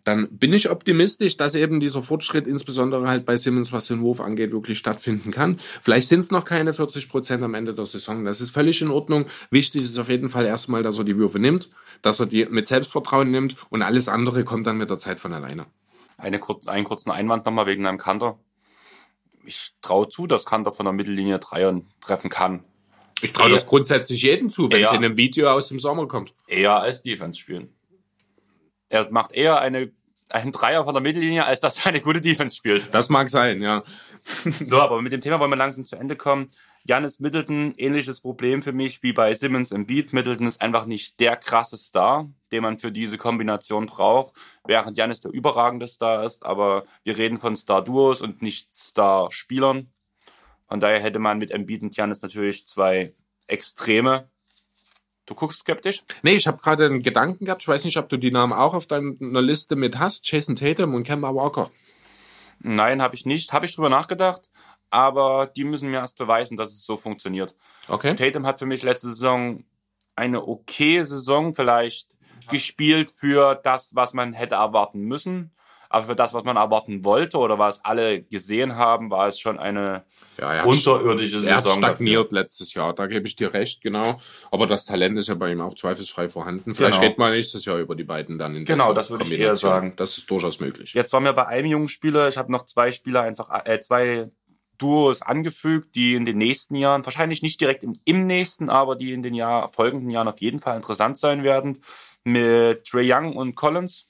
dann bin ich optimistisch, dass eben dieser Fortschritt, insbesondere halt bei Simmons, was den Wurf angeht, wirklich stattfinden kann. Vielleicht sind es noch keine 40 Prozent am Ende der Saison. Das ist völlig in Ordnung. Wichtig ist auf jeden Fall erstmal, dass er die Würfe nimmt, dass er die mit Selbstvertrauen nimmt und alles andere kommt dann mit der Zeit von alleine. Eine kurz, einen kurzen Einwand nochmal wegen einem Kanter. Ich traue zu, dass Kanter von der Mittellinie Dreier treffen kann. Ich traue das grundsätzlich jedem zu, wenn es in einem Video aus dem Sommer kommt. Eher als Defense spielen. Er macht eher eine, einen Dreier von der Mittellinie, als dass er eine gute Defense spielt. Das mag sein, ja. so, aber mit dem Thema wollen wir langsam zu Ende kommen. Janis Middleton, ähnliches Problem für mich wie bei Simmons im Beat. Middleton ist einfach nicht der krasse Star, den man für diese Kombination braucht, während Janis der überragende Star ist. Aber wir reden von Star-Duos und nicht Star-Spielern. Von daher hätte man mit Embiid und Janis natürlich zwei Extreme. Du guckst skeptisch? Nee, ich habe gerade einen Gedanken gehabt. Ich weiß nicht, ob du die Namen auch auf deiner Liste mit hast. Jason Tatum und Kemba Walker. Nein, habe ich nicht. Habe ich drüber nachgedacht, aber die müssen mir erst beweisen, dass es so funktioniert. Okay. Tatum hat für mich letzte Saison eine okay Saison vielleicht gespielt für das, was man hätte erwarten müssen. Aber für das, was man erwarten wollte oder was alle gesehen haben, war es schon eine Ja, er unterirdische er hat Saison. stagniert dafür. letztes Jahr, da gebe ich dir recht, genau. Aber das Talent ist ja bei ihm auch zweifelsfrei vorhanden. Vielleicht Genau. geht mal nächstes Jahr über die beiden dann in Genau, das würde ich eher sagen. Das ist durchaus möglich. Jetzt waren wir bei einem jungen Spieler. Ich habe noch zwei Spieler einfach, äh, zwei Duos angefügt, die in den nächsten Jahren, wahrscheinlich nicht direkt im, im nächsten, aber die in den Jahr, folgenden Jahren auf jeden Fall interessant sein werden. Mit Trey Young und Collins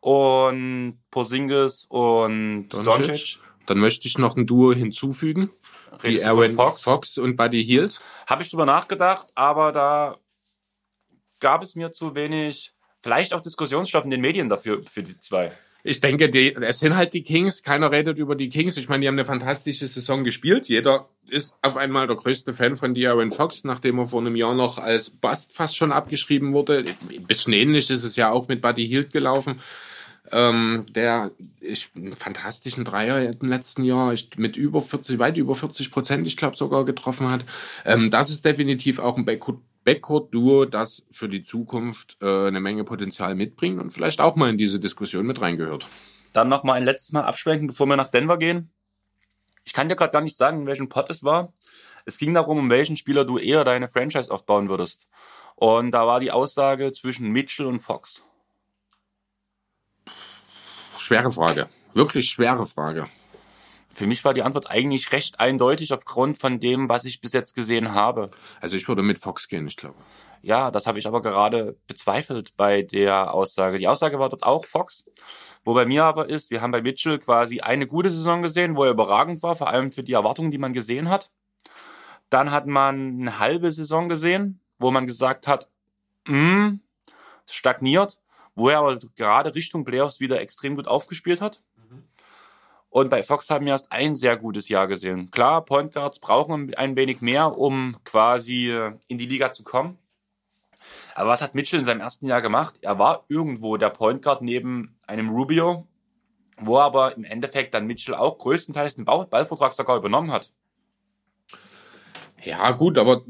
und Porzingis und Doncic. Doncic. Dann möchte ich noch ein Duo hinzufügen. Die Redest von Aaron Fox? Fox. und Buddy Hield. Habe ich drüber nachgedacht, aber da gab es mir zu wenig, vielleicht auch Diskussionsstoff in den Medien dafür, für die zwei. Ich denke, die, es sind halt die Kings. Keiner redet über die Kings. Ich meine, die haben eine fantastische Saison gespielt. Jeder ist auf einmal der größte Fan von De'Aaron Fox, nachdem er vor einem Jahr noch als Bust fast schon abgeschrieben wurde. Ein bisschen ähnlich ist es ja auch mit Buddy Hield gelaufen. Ähm, der ich, einen fantastischen Dreier im letzten Jahr ich, mit über 40, weit über 40 Prozent, ich glaube sogar getroffen hat. Ähm, das ist definitiv auch ein Backcourt, Backcourt-Duo, das für die Zukunft äh, eine Menge Potenzial mitbringt und vielleicht auch mal in diese Diskussion mit reingehört. Dann noch mal ein letztes Mal abschwenken, bevor wir nach Denver gehen. Ich kann dir gerade gar nicht sagen, in welchem Pot es war. Es ging darum, um welchen Spieler du eher deine Franchise aufbauen würdest. Und da war die Aussage zwischen Mitchell und Fox. Schwere Frage. Wirklich schwere Frage. Für mich war die Antwort eigentlich recht eindeutig aufgrund von dem, was ich bis jetzt gesehen habe. Also ich würde mit Fox gehen, ich glaube. Ja, das habe ich aber gerade bezweifelt bei der Aussage. Die Aussage war dort auch Fox. Wo bei mir aber ist, wir haben bei Mitchell quasi eine gute Saison gesehen, wo er überragend war, vor allem für die Erwartungen, die man gesehen hat. Dann hat man eine halbe Saison gesehen, wo man gesagt hat, es stagniert, wo er aber gerade Richtung Playoffs wieder extrem gut aufgespielt hat. Und bei Fox haben wir erst ein sehr gutes Jahr gesehen. Klar, Point Guards brauchen ein wenig mehr, um quasi in die Liga zu kommen. Aber was hat Mitchell in seinem ersten Jahr gemacht? Er war irgendwo der Point Guard neben einem Rubio, wo aber im Endeffekt dann Mitchell auch größtenteils den Ball- Ballvertrag sogar übernommen hat. Ja, gut, aber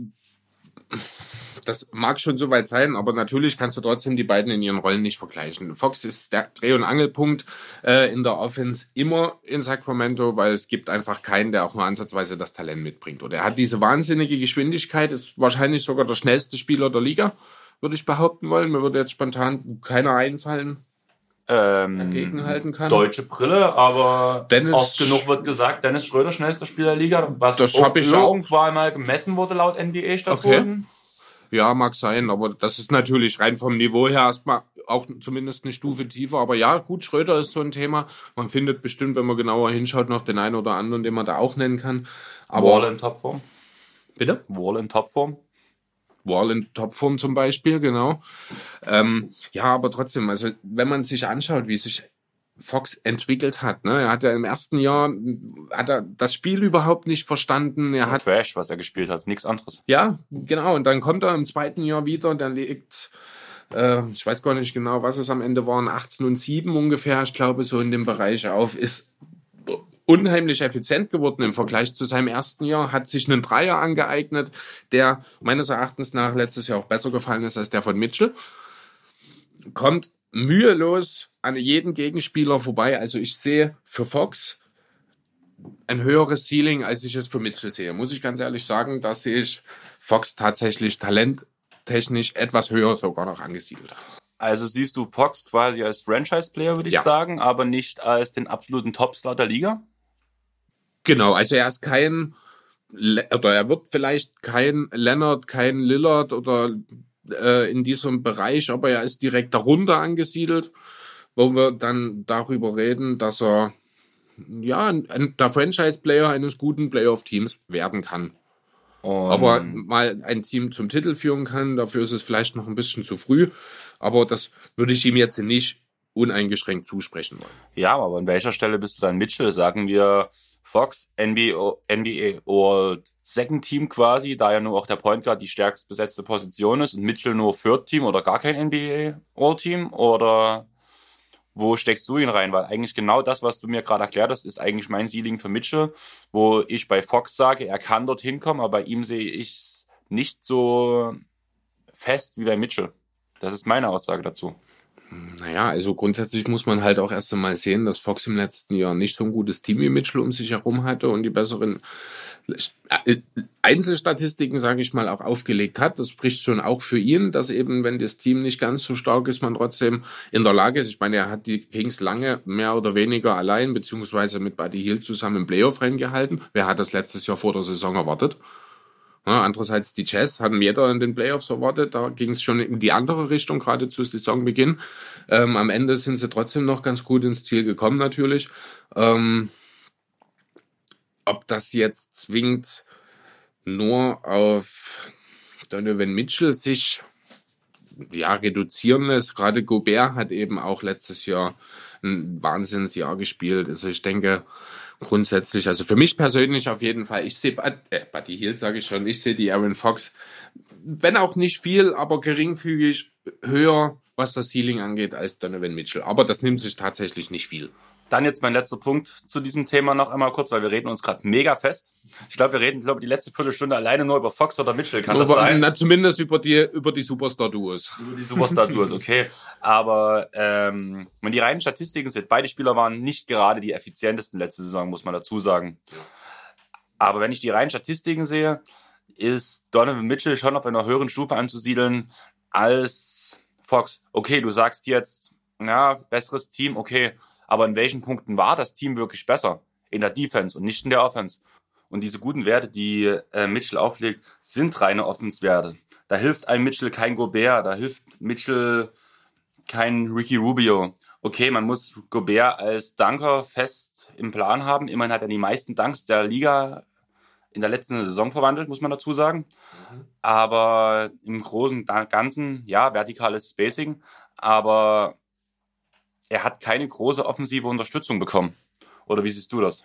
das mag schon soweit sein, aber natürlich kannst du trotzdem die beiden in ihren Rollen nicht vergleichen. Fox ist der Dreh- und Angelpunkt äh, in der Offense immer in Sacramento, weil es gibt einfach keinen, der auch nur ansatzweise das Talent mitbringt. Oder er hat diese wahnsinnige Geschwindigkeit, ist wahrscheinlich sogar der schnellste Spieler der Liga, würde ich behaupten wollen. Mir würde jetzt spontan keiner einfallen, Ähm, dagegenhalten kann. Deutsche Brille, aber Dennis- oft genug wird gesagt, Dennis Schröder schnellster Spieler der Liga, was Das auch. irgendwann mal gemessen wurde laut NBA-Statuten. Ja, mag sein, aber das ist natürlich rein vom Niveau her erstmal auch zumindest eine Stufe tiefer. Aber ja, gut, Schröder ist so ein Thema. Man findet bestimmt, wenn man genauer hinschaut, noch den einen oder anderen, den man da auch nennen kann. Aber Wall in Topform. Bitte? Wall in Topform. Wall in Topform zum Beispiel, genau. Ähm, ja, aber trotzdem, also wenn man sich anschaut, wie sich Fox entwickelt hat. Ne? Er hat ja im ersten Jahr hat er das Spiel überhaupt nicht verstanden. Er hat Trash, was er gespielt hat, nichts anderes. Ja, genau. Und dann kommt er im zweiten Jahr wieder. Der legt, äh, ich weiß gar nicht genau, was es am Ende waren, 18 und 7 ungefähr. Ich glaube so in dem Bereich auf. Ist unheimlich effizient geworden im Vergleich zu seinem ersten Jahr, hat sich einen Dreier angeeignet, der meines Erachtens nach letztes Jahr auch besser gefallen ist als der von Mitchell. Kommt mühelos an jeden Gegenspieler vorbei. Also ich sehe für Fox ein höheres Ceiling, als ich es für Mitchell sehe. Muss ich ganz ehrlich sagen, da sehe ich Fox tatsächlich talenttechnisch etwas höher sogar noch angesiedelt. Also siehst du Fox quasi als Franchise-Player, würde ich ja. sagen, aber nicht als den absoluten Topstar der Liga? Genau, also er ist kein, oder er wird vielleicht kein Leonard, kein Lillard oder äh, in diesem Bereich, aber er ist direkt darunter angesiedelt, wo wir dann darüber reden, dass er ja ein, der Franchise-Player eines guten Playoff-Teams werden kann. Um. Aber mal ein Team zum Titel führen kann, dafür ist es vielleicht noch ein bisschen zu früh. Aber das würde ich ihm jetzt nicht uneingeschränkt zusprechen wollen. Ja, aber an welcher Stelle bist du dann Mitchell? Sagen wir, Fox, NBA, NBA All Second Team quasi, da ja nur auch der Point Guard die stärkst besetzte Position ist und Mitchell nur Third Team oder gar kein NBA All Team oder wo steckst du ihn rein? Weil eigentlich genau das, was du mir gerade erklärt hast, ist eigentlich mein Ceiling für Mitchell, wo ich bei Fox sage, er kann dorthin kommen, aber bei ihm sehe ich es nicht so fest wie bei Mitchell. Das ist meine Aussage dazu. Naja, also grundsätzlich muss man halt auch erst einmal sehen, dass Fox im letzten Jahr nicht so ein gutes Team wie Mitchell um sich herum hatte und die besseren äh, Einzelstatistiken, sage ich mal, auch aufgelegt hat. Das spricht schon auch für ihn, dass eben, wenn das Team nicht ganz so stark ist, man trotzdem in der Lage ist. Ich meine, er hat die Kings lange mehr oder weniger allein, beziehungsweise mit Buddy Hill zusammen im Playoff reingehalten. Wer hat das letztes Jahr vor der Saison erwartet? Andererseits die Jazz hatten jeder in den Playoffs erwartet. Da ging es schon in die andere Richtung, gerade zu Saisonbeginn. Ähm, am Ende sind sie trotzdem noch ganz gut ins Ziel gekommen, natürlich. Ähm, ob das jetzt zwingend nur auf Donovan Mitchell sich ja, reduzieren lässt. Gerade Gobert hat eben auch letztes Jahr ein Wahnsinnsjahr gespielt. Also ich denke, grundsätzlich, also für mich persönlich auf jeden Fall, ich sehe, äh, Buddy Hill sage ich schon, ich sehe die Aaron Fox, wenn auch nicht viel, aber geringfügig höher, was das Ceiling angeht, als Donovan Mitchell. Aber das nimmt sich tatsächlich nicht viel. Dann jetzt mein letzter Punkt zu diesem Thema noch einmal kurz, weil wir reden uns gerade mega fest. Ich glaube, wir reden, ich glaube, die letzte Viertelstunde alleine nur über Fox oder Mitchell, kann über, das sein? Na, zumindest über die, über die Superstar-Duos. Über die Superstar-Duos, okay. Aber ähm, wenn die reinen Statistiken sind, beide Spieler waren nicht gerade die effizientesten letzte Saison, muss man dazu sagen. Aber wenn ich die reinen Statistiken sehe, ist Donovan Mitchell schon auf einer höheren Stufe anzusiedeln als Fox. Okay, du sagst jetzt, ja, besseres Team, okay, aber in welchen Punkten war das Team wirklich besser? In der Defense und nicht in der Offense. Und diese guten Werte, die äh, Mitchell auflegt, sind reine Offenswerte. Da hilft ein Mitchell kein Gobert, da hilft Mitchell kein Ricky Rubio. Okay, man muss Gobert als Dunker fest im Plan haben. Immerhin hat er die meisten Dunks der Liga in der letzten Saison verwandelt, muss man dazu sagen. Mhm. Aber im Großen Ganzen, ja, vertikales Spacing. Aber er hat keine große offensive Unterstützung bekommen. Oder wie siehst du das?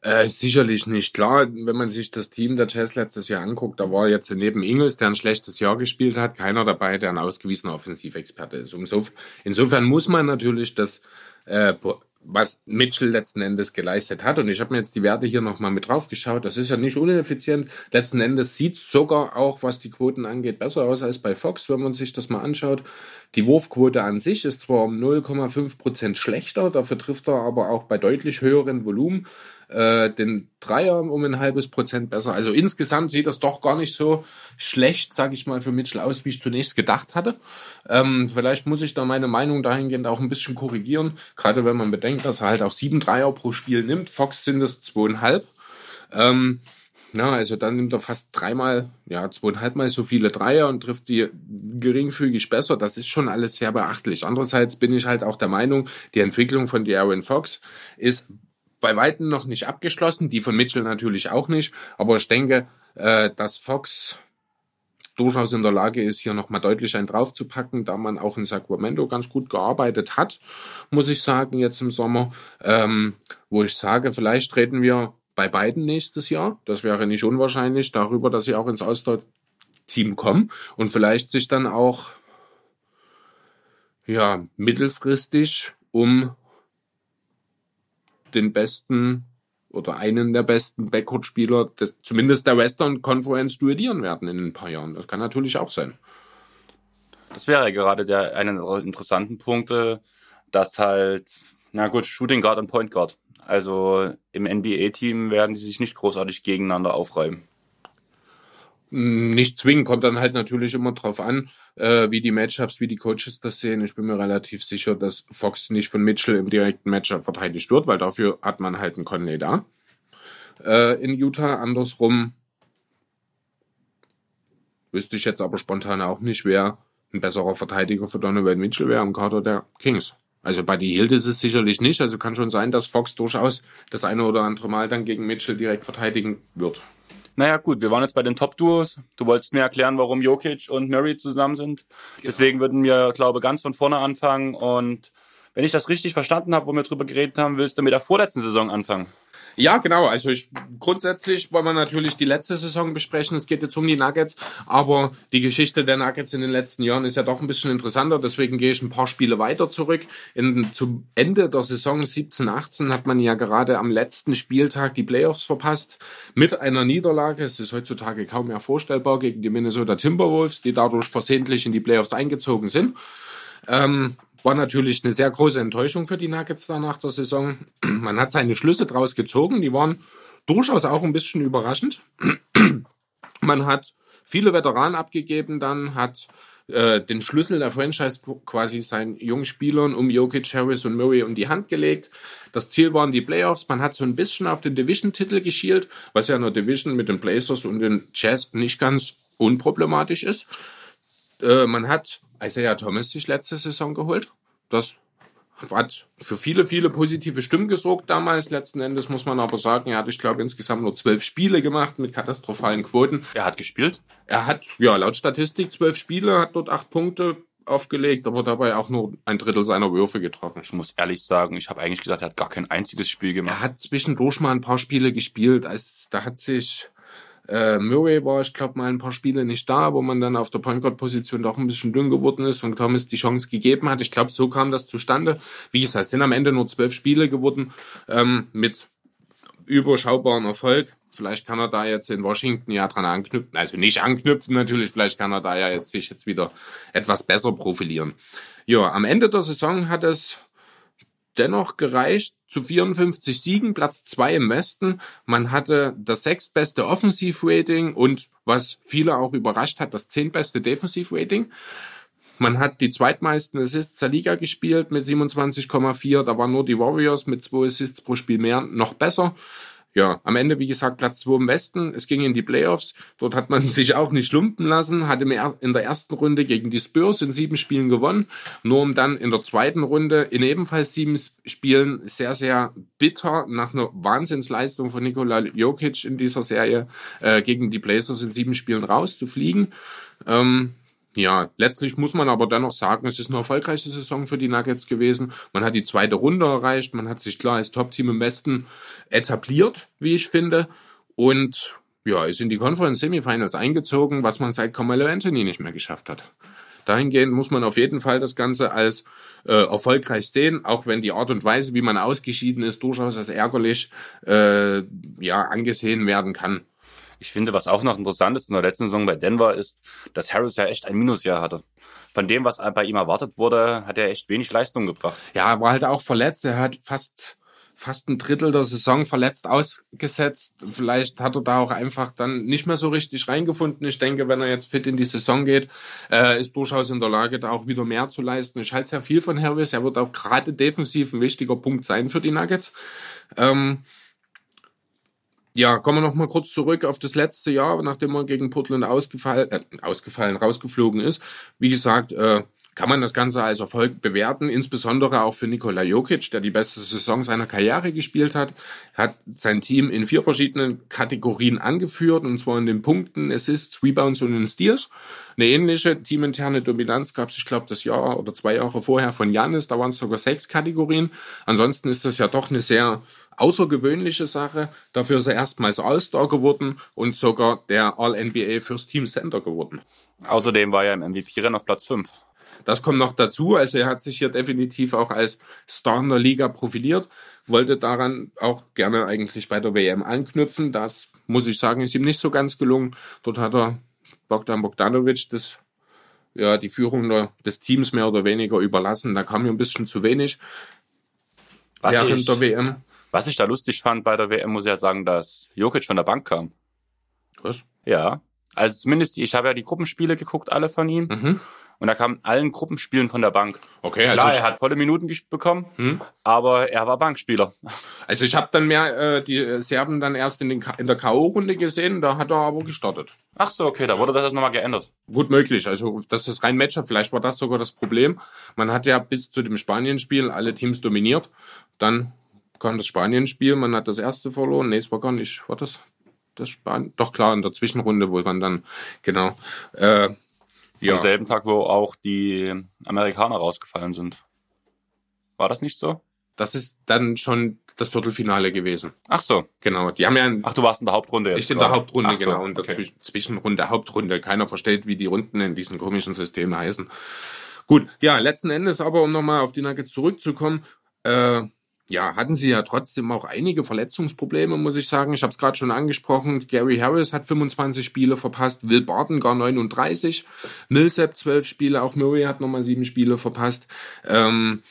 Äh, sicherlich nicht. Klar, wenn man sich das Team der Jazz letztes Jahr anguckt, da war jetzt neben Ingels, der ein schlechtes Jahr gespielt hat, keiner dabei, der ein ausgewiesener Offensivexperte ist. Insofern muss man natürlich das äh, was Mitchell letzten Endes geleistet hat. Und ich habe mir jetzt die Werte hier nochmal mit drauf geschaut. Das ist ja nicht uneffizient. Letzten Endes sieht sogar auch, was die Quoten angeht, besser aus als bei Fox, wenn man sich das mal anschaut. Die Wurfquote an sich ist zwar um 0,5 Prozent schlechter, dafür trifft er aber auch bei deutlich höheren Volumen äh, den Dreier um ein halbes Prozent besser. Also insgesamt sieht das doch gar nicht so schlecht, sage ich mal, für Mitchell aus, wie ich zunächst gedacht hatte. Ähm, vielleicht muss ich da meine Meinung dahingehend auch ein bisschen korrigieren, gerade wenn man bedenkt, dass er halt auch sieben Dreier pro Spiel nimmt. Fox sind es zweieinhalb. Ähm, Na, also dann nimmt er fast dreimal, ja, zweieinhalbmal so viele Dreier und trifft die geringfügig besser. Das ist schon alles sehr beachtlich. Andererseits bin ich halt auch der Meinung, die Entwicklung von De'Aaron Fox ist bei Weitem noch nicht abgeschlossen, die von Mitchell natürlich auch nicht. Aber ich denke, äh, dass Fox durchaus in der Lage ist, hier nochmal deutlich einen draufzupacken, da man auch in Sacramento ganz gut gearbeitet hat, muss ich sagen, jetzt im Sommer, ähm, wo ich sage, vielleicht reden wir bei beiden nächstes Jahr. Das wäre nicht unwahrscheinlich darüber, dass sie auch ins All-Star-Team kommen und vielleicht sich dann auch ja, mittelfristig um den besten oder einen der besten Backcourt-Spieler, zumindest der Western Conference, duellieren werden in ein paar Jahren. Das kann natürlich auch sein. Das wäre gerade der einer der interessanten Punkte, dass halt, na gut, Shooting Guard und Point Guard. Also im NBA-Team werden die sich nicht großartig gegeneinander aufreiben. Nicht zwingen, kommt dann halt natürlich immer drauf an, äh, wie die Matchups, wie die Coaches das sehen. Ich bin mir relativ sicher, dass Fox nicht von Mitchell im direkten Matchup verteidigt wird, weil dafür hat man halt einen Conley da. Äh, in Utah andersrum wüsste ich jetzt aber spontan auch nicht, wer ein besserer Verteidiger für Donovan Mitchell wäre im Kader der Kings. Also bei die Hield ist es sicherlich nicht. Also kann schon sein, dass Fox durchaus das eine oder andere Mal dann gegen Mitchell direkt verteidigen wird. Naja, gut, wir waren jetzt bei den Top-Duos. Du wolltest mir erklären, warum Jokic und Murray zusammen sind. Genau. Deswegen würden wir, glaube ganz von vorne anfangen. Und wenn ich das richtig verstanden habe, wo wir drüber geredet haben, willst du mit der vorletzten Saison anfangen? Ja, genau. Also ich, grundsätzlich wollen wir natürlich die letzte Saison besprechen. Es geht jetzt um die Nuggets, aber die Geschichte der Nuggets in den letzten Jahren ist ja doch ein bisschen interessanter. Deswegen gehe ich ein paar Spiele weiter zurück. In, zum Ende der Saison 17/18 hat man ja gerade am letzten Spieltag die Playoffs verpasst mit einer Niederlage. Es ist heutzutage kaum mehr vorstellbar gegen die Minnesota Timberwolves, die dadurch versehentlich in die Playoffs eingezogen sind. Ähm, war natürlich eine sehr große Enttäuschung für die Nuggets da nach der Saison. <clears throat> Man hat seine Schlüsse draus gezogen, die waren durchaus auch ein bisschen überraschend. <clears throat> Man hat viele Veteranen abgegeben, dann hat äh, den Schlüssel der Franchise quasi seinen jungen Spielern um Jokic, Harris und Murray um die Hand gelegt. Das Ziel waren die Playoffs. Man hat so ein bisschen auf den Division-Titel geschielt, was ja in der Division mit den Blazers und den Jazz nicht ganz unproblematisch ist. Äh, man hat Isaiah Thomas sich letzte Saison geholt. Das hat für viele, viele positive Stimmen gesorgt damals. Letzten Endes muss man aber sagen, er hat, ich glaube, insgesamt nur zwölf Spiele gemacht mit katastrophalen Quoten. Er hat gespielt? Er hat, ja, laut Statistik zwölf Spiele, hat dort acht Punkte aufgelegt, aber dabei auch nur ein Drittel seiner Würfe getroffen. Ich muss ehrlich sagen, ich habe eigentlich gesagt, er hat gar kein einziges Spiel gemacht. Er hat zwischendurch mal ein paar Spiele gespielt. Als, da hat sich äh, Murray war, ich glaube, mal ein paar Spiele nicht da, wo man dann auf der Point Guard Position doch ein bisschen dünn geworden ist und Thomas die Chance gegeben hat. Ich glaube, so kam das zustande. Wie gesagt, es sind am Ende nur zwölf Spiele geworden ähm, mit überschaubarem Erfolg. Vielleicht kann er da jetzt in Washington ja dran anknüpfen, also nicht anknüpfen natürlich, vielleicht kann er da ja jetzt sich jetzt wieder etwas besser profilieren. Ja, am Ende der Saison hat es dennoch gereicht zu 54 Siegen, Platz 2 im Westen. Man hatte das sechstbeste Offensivrating und was viele auch überrascht hat, das zehntbeste Defensivrating. Man hat die zweitmeisten Assists der Liga gespielt mit 27,4. Da waren nur die Warriors mit zwei Assists pro Spiel mehr noch besser ja, am Ende, wie gesagt, Platz 2 im Westen. Es ging in die Playoffs. Dort hat man <laughs> sich auch nicht lumpen lassen, hatte in der ersten Runde gegen die Spurs in sieben Spielen gewonnen, nur um dann in der zweiten Runde in ebenfalls sieben Spielen sehr, sehr bitter nach einer Wahnsinnsleistung von Nikola Jokic in dieser Serie äh, gegen die Blazers in sieben Spielen rauszufliegen. Ähm, ja, letztlich muss man aber dennoch sagen, es ist eine erfolgreiche Saison für die Nuggets gewesen. Man hat die zweite Runde erreicht, man hat sich klar als Top-Team im Westen etabliert, wie ich finde. Und ja, ist in die Conference Semifinals eingezogen, was man seit Carmelo Anthony nicht mehr geschafft hat. Dahingehend muss man auf jeden Fall das Ganze als äh, erfolgreich sehen, auch wenn die Art und Weise, wie man ausgeschieden ist, durchaus als ärgerlich äh, ja angesehen werden kann. Ich finde, was auch noch interessant ist in der letzten Saison bei Denver ist, dass Harris ja echt ein Minusjahr hatte. Von dem, was bei ihm erwartet wurde, hat er echt wenig Leistung gebracht. Ja, war halt auch verletzt. Er hat fast fast ein Drittel der Saison verletzt ausgesetzt. Vielleicht hat er da auch einfach dann nicht mehr so richtig reingefunden. Ich denke, wenn er jetzt fit in die Saison geht, äh, ist durchaus in der Lage, da auch wieder mehr zu leisten. Ich halte sehr viel von Harris. Er wird auch gerade defensiv ein wichtiger Punkt sein für die Nuggets. Ähm, Ja, kommen wir noch mal kurz zurück auf das letzte Jahr, nachdem man gegen Portland ausgefallen, äh, ausgefallen, rausgeflogen ist. Wie gesagt, äh, kann man das Ganze als Erfolg bewerten, insbesondere auch für Nikola Jokic, der die beste Saison seiner Karriere gespielt hat, hat sein Team in vier verschiedenen Kategorien angeführt, und zwar in den Punkten, Assists, Rebounds und in Steals. Eine ähnliche teaminterne Dominanz gab es, ich glaube, das Jahr oder zwei Jahre vorher von Janis, da waren es sogar sechs Kategorien. Ansonsten ist das ja doch eine sehr außergewöhnliche Sache. Dafür ist er erstmals All-Star geworden und sogar der All-NBA First Team Center geworden. Außerdem war er im MVP-Rennen auf Platz 5. Das kommt noch dazu. Also er hat sich hier definitiv auch als Star in der Liga profiliert, wollte daran auch gerne eigentlich bei der WM anknüpfen. Das muss ich sagen, ist ihm nicht so ganz gelungen. Dort hat er Bogdan Bogdanovic das, ja, die Führung der, des Teams mehr oder weniger überlassen. Da kam ihm ein bisschen zu wenig Was während ich, der WM. Was ich da lustig fand bei der WM, muss ich ja sagen, dass Jokic von der Bank kam. Was? Ja. Also zumindest, ich habe ja die Gruppenspiele geguckt, alle von ihm. Mhm. Und er kam in allen Gruppenspielen von der Bank. Okay, also Klar, ich, er hat volle Minuten bekommen, Hm. aber er war Bankspieler. also ich habe dann mehr äh, die Serben dann erst in, den, in der K.O.-Runde gesehen, da hat er aber gestartet. Ach so, okay, da wurde das nochmal geändert. Gut möglich. Also das ist rein Matchup. Vielleicht war das sogar das Problem. Man hat ja bis zu dem Spanien-Spiel alle Teams dominiert. Dann kam das Spanien-Spiel. Man hat das erste verloren. Nee, es war gar nicht. War das das Spanien? Doch klar, in der Zwischenrunde, wo man dann genau. Äh, ja. Am selben Tag, wo auch die Amerikaner rausgefallen sind. War das nicht so? Das ist dann schon das Viertelfinale gewesen. Ach so. Genau. Die haben ja ein Ach, du warst in der Hauptrunde jetzt. Ich in der. Hauptrunde, Ach so, genau. Und der okay. Zwisch- Zwischenrunde, Hauptrunde. Keiner versteht, wie die Runden in diesen komischen Systemen heißen. Gut, ja, letzten Endes aber, um nochmal auf die Nuggets zurückzukommen, äh, ja, hatten sie ja trotzdem auch einige Verletzungsprobleme, muss ich sagen. Ich habe es gerade schon angesprochen. Gary Harris hat 25 Spiele verpasst, Will Barton gar 39, Millsap 12 Spiele, auch Murray hat nochmal sieben Spiele verpasst. Ähm,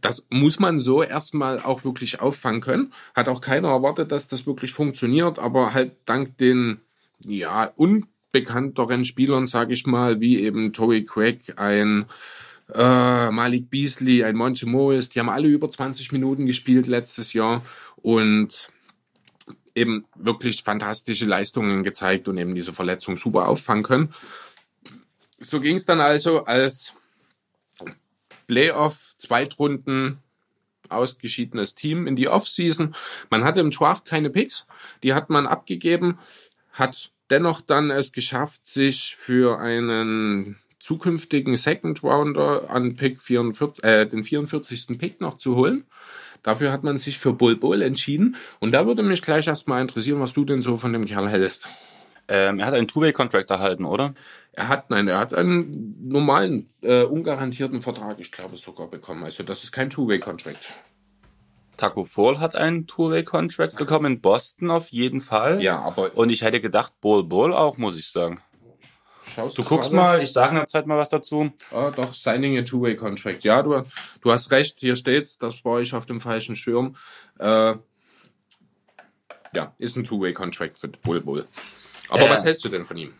das muss man so erstmal auch wirklich auffangen können. Hat auch keiner erwartet, dass das wirklich funktioniert, aber halt dank den ja unbekannteren Spielern, sage ich mal, wie eben Tory Craig, ein äh, Malik Beasley, ein Monte Morris, die haben alle über 20 Minuten gespielt letztes Jahr und eben wirklich fantastische Leistungen gezeigt und eben diese Verletzung super auffangen können. So ging es dann also als Playoff, Zweitrunden, ausgeschiedenes Team in die Offseason. Man hatte im Draft keine Picks, die hat man abgegeben, hat dennoch dann es geschafft, sich für einen zukünftigen Second Rounder an Pick 44, äh, den 44. Pick noch zu holen. Dafür hat man sich für Bull Bull entschieden. Und da würde mich gleich erstmal interessieren, was du denn so von dem Kerl hältst. Ähm, er hat einen Two-Way-Contract erhalten, oder? Er hat, nein, er hat einen normalen, äh, ungarantierten Vertrag, ich glaube, sogar bekommen. Also das ist kein Two-Way-Contract. Taco Fall hat einen Two-Way-Contract bekommen in Boston auf jeden Fall. Ja, aber Und ich hätte gedacht, Bull Bull auch, muss ich sagen. Schaust Du guckst gerade? mal, ich sage in der Zeit mal was dazu. Ah, doch, signing a two-way-contract. Ja, du, du hast recht, hier steht's, das war ich auf dem falschen Schirm. Äh, ja, ist ein two-way-contract für Bull Bull. Aber Äh. was hältst du denn von ihm?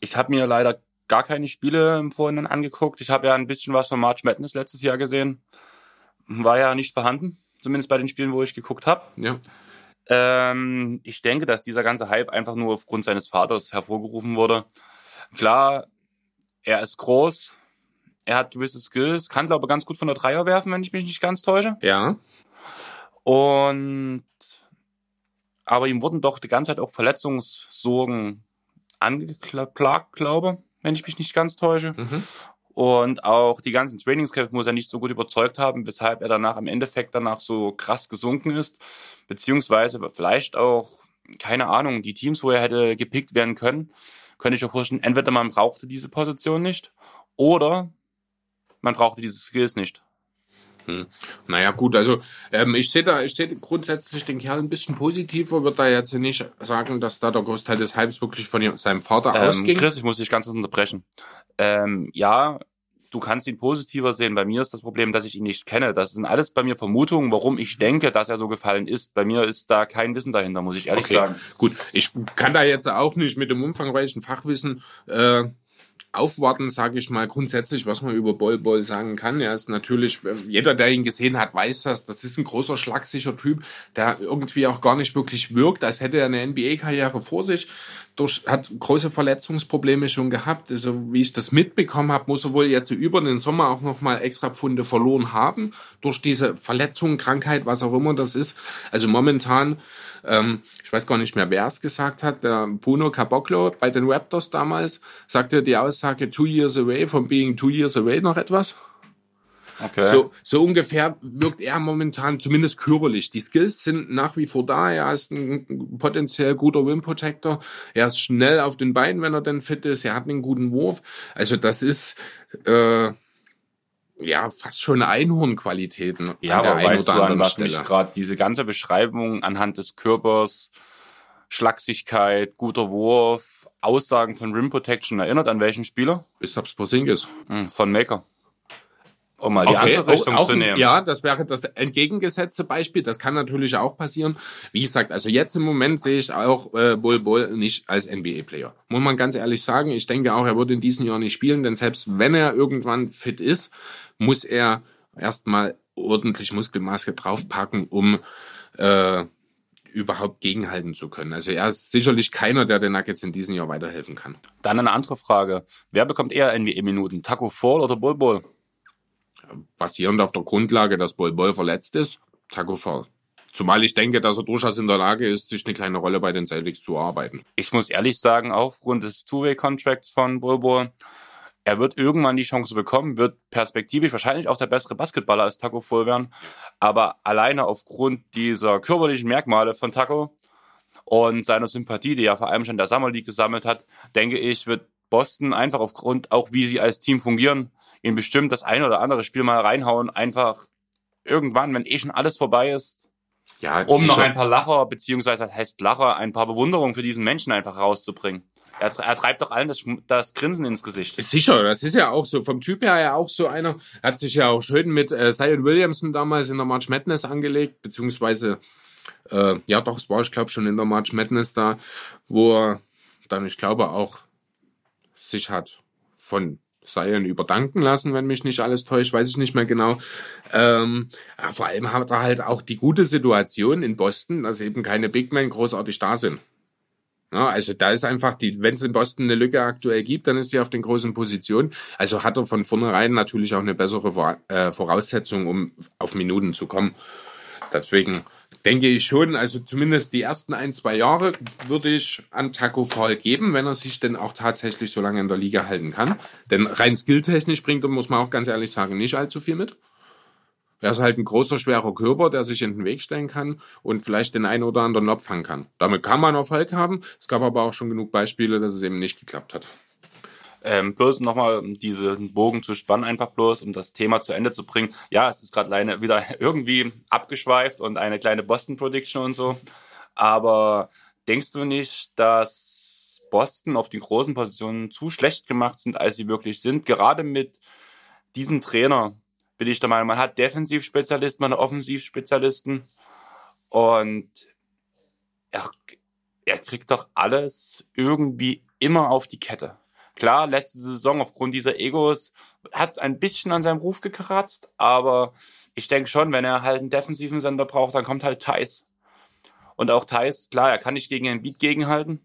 Ich habe mir leider gar keine Spiele im Vorhinein angeguckt. Ich habe ja ein bisschen was von March Madness letztes Jahr gesehen. War ja nicht vorhanden, zumindest bei den Spielen, wo ich geguckt habe. Ja, Ähm, ich denke, dass dieser ganze Hype einfach nur aufgrund seines Vaters hervorgerufen wurde. Klar, er ist groß, er hat gewisse Skills, kann glaube ich ganz gut von der Dreier werfen, wenn ich mich nicht ganz täusche. ja, Und aber ihm wurden doch die ganze Zeit auch Verletzungssorgen angeklagt, glaube, wenn ich mich nicht ganz täusche. mhm. Und auch die ganzen Trainingscamps muss er nicht so gut überzeugt haben, weshalb er danach im Endeffekt danach so krass gesunken ist. Beziehungsweise vielleicht auch, keine Ahnung, die Teams, wo er hätte gepickt werden können, könnte ich mir vorstellen, entweder man brauchte diese Position nicht oder man brauchte diese Skills nicht. Naja, gut, also ähm, ich sehe da, ich sehe grundsätzlich den Kerl ein bisschen positiver, würde da jetzt nicht sagen, dass da der Großteil des Hypes wirklich von seinem Vater Ähm, ausging. Chris, ich muss dich ganz kurz unterbrechen. Ähm, ja, du kannst ihn positiver sehen. Bei mir ist das Problem, dass ich ihn nicht kenne. Das sind alles bei mir Vermutungen, warum ich denke, dass er so gefallen ist. Bei mir ist da kein Wissen dahinter, muss ich ehrlich Okay, sagen. gut. Ich kann da jetzt auch nicht mit dem umfangreichen Fachwissen äh, aufwarten, sage ich mal, grundsätzlich, was man über Bol Bol sagen kann. Er ist natürlich, jeder, der ihn gesehen hat, weiß das. Das ist ein großer, schlagsicher Typ, der irgendwie auch gar nicht wirklich wirkt, als hätte er eine NBA-Karriere vor sich. Durch, hat große Verletzungsprobleme schon gehabt. Also, wie ich das mitbekommen habe, muss er wohl jetzt über den Sommer auch nochmal extra Pfunde verloren haben. Durch diese Verletzung, Krankheit, was auch immer das ist. Also momentan ähm, ich weiß gar nicht mehr, wer es gesagt hat, der Bruno Caboclo bei den Raptors damals, sagte die Aussage two years away from being two years away noch etwas. Okay. So, so ungefähr wirkt er momentan, zumindest körperlich. Die Skills sind nach wie vor da. Er ist ein potenziell guter Wim Protector. Er ist schnell auf den Beinen, wenn er denn fit ist. Er hat einen guten Wurf. Also das ist äh, ja, fast schon Einhornqualitäten. Ja, aber weißt du, an was Stelle. mich gerade diese ganze Beschreibung anhand des Körpers, Schlagsigkeit, guter Wurf, Aussagen von Rim Protection erinnert an welchen Spieler? Christoph Porzingis. Hm, von Maker. Um mal die okay, andere Richtung auch, zu nehmen. Ja, das wäre das entgegengesetzte Beispiel. Das kann natürlich auch passieren. Wie gesagt, also jetzt im Moment sehe ich auch äh, Bull Bull nicht als NBA-Player. Muss man ganz ehrlich sagen. Ich denke auch, er wird in diesem Jahr nicht spielen, denn selbst wenn er irgendwann fit ist, muss er erstmal ordentlich Muskelmaske draufpacken, um äh, überhaupt gegenhalten zu können. Also er ist sicherlich keiner, der den Nuggets in diesem Jahr weiterhelfen kann. Dann eine andere Frage. Wer bekommt eher NBA-Minuten? Taco Fall oder Bull Bull? Basierend auf der Grundlage, dass Bull Bull verletzt ist, Taco Fall. Zumal ich denke, dass er durchaus in der Lage ist, sich eine kleine Rolle bei den Celtics zu erarbeiten. Ich muss ehrlich sagen, aufgrund des Two-Way-Contracts von Bull Bull er wird irgendwann die Chance bekommen, wird perspektivisch wahrscheinlich auch der bessere Basketballer als Taco Fall werden. Aber alleine aufgrund dieser körperlichen Merkmale von Taco und seiner Sympathie, die er vor allem schon in der Summer League gesammelt hat, denke ich, wird Boston einfach aufgrund auch wie sie als Team fungieren, ihn bestimmt das ein oder andere Spiel mal reinhauen, einfach irgendwann, wenn eh schon alles vorbei ist, ja, um noch ein paar Lacher, beziehungsweise was heißt Lacher, ein paar Bewunderungen für diesen Menschen einfach rauszubringen. Er, er treibt doch allen das, das, Grinsen ins Gesicht. Sicher, das ist ja auch so. Vom Typ her ja auch so einer. Er hat sich ja auch schön mit äh, Zion Williamson damals in der March Madness angelegt, beziehungsweise, äh, ja doch, es war, ich glaube, schon in der March Madness da, wo er dann, ich glaube, auch sich hat von Zion überdanken lassen, wenn mich nicht alles täuscht, weiß ich nicht mehr genau. Ähm, vor allem hat er halt auch die gute Situation in Boston, dass eben keine Big Men großartig da sind. Ja, also da ist einfach die, wenn es in Boston eine Lücke aktuell gibt, dann ist die auf den großen Positionen. Also hat er von vornherein natürlich auch eine bessere äh, Voraussetzung, um auf Minuten zu kommen. Deswegen denke ich schon, also zumindest die ersten ein, zwei Jahre würde ich an Taco Fall geben, wenn er sich denn auch tatsächlich so lange in der Liga halten kann. Denn rein skilltechnisch bringt er, muss man auch ganz ehrlich sagen, nicht allzu viel mit. Er ist halt ein großer, schwerer Körper, der sich in den Weg stellen kann und vielleicht den einen oder anderen Lob fangen kann. Damit kann man Erfolg haben. Es gab aber auch schon genug Beispiele, dass es eben nicht geklappt hat. Ähm, bloß nochmal um diesen Bogen zu spannen, einfach bloß, um das Thema zu Ende zu bringen. Ja, es ist gerade wieder <laughs> irgendwie abgeschweift und eine kleine Boston Prediction und so. Aber denkst du nicht, dass Boston auf die großen Positionen zu schlecht gemacht sind, als sie wirklich sind? Gerade mit diesem Trainer, bin ich der Meinung. Man hat Defensivspezialisten, man hat Offensivspezialisten und er, er kriegt doch alles irgendwie immer auf die Kette. Klar, letzte Saison aufgrund dieser Egos hat ein bisschen an seinem Ruf gekratzt, aber ich denke schon, wenn er halt einen defensiven Sender braucht, dann kommt halt Thais. Und auch Thais, klar, er kann nicht gegen einen Beat gegenhalten.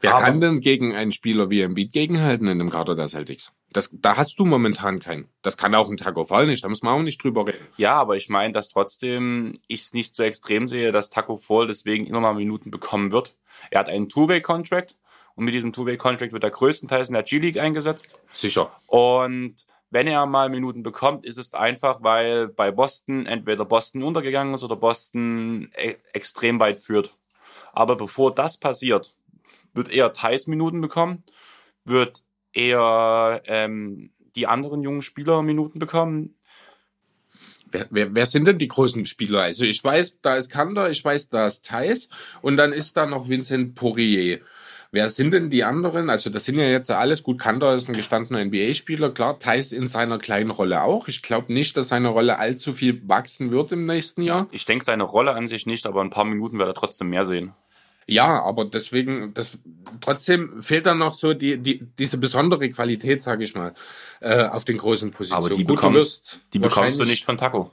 Wer kann denn gegen einen Spieler wie Embiid gegenhalten in dem Kader der Celtics? Das, da hast du momentan keinen. Das kann auch ein Taco Fall nicht, da muss man auch nicht drüber reden. Ja, aber ich meine, dass trotzdem ich es nicht so extrem sehe, dass Taco Fall deswegen immer mal Minuten bekommen wird. Er hat einen Two-Way-Contract und mit diesem Two-Way-Contract wird er größtenteils in der G-League eingesetzt. Sicher. Und wenn er mal Minuten bekommt, ist es einfach, weil bei Boston entweder Boston untergegangen ist oder Boston e extrem weit führt. Aber bevor das passiert, wird eher Thais Minuten bekommen, wird eher ähm, die anderen jungen Spieler Minuten bekommen. Wer, wer, wer sind denn die großen Spieler? Also ich weiß, da ist Kander, ich weiß, da ist Thais und dann ist da noch Vincent Poirier. Wer sind denn die anderen? Also das sind ja jetzt alles gut. Kander ist ein gestandener NBA-Spieler, klar. Thais in seiner kleinen Rolle auch. Ich glaube nicht, dass seine Rolle allzu viel wachsen wird im nächsten Jahr. Ich denke seine Rolle an sich nicht, aber ein paar Minuten wird er trotzdem mehr sehen. Ja, aber deswegen, das, trotzdem fehlt dann noch so die, die, diese besondere Qualität, sage ich mal, äh, auf den großen Positionen. Aber die, Gut, bekomm, du wirst die bekommst du nicht von Taco.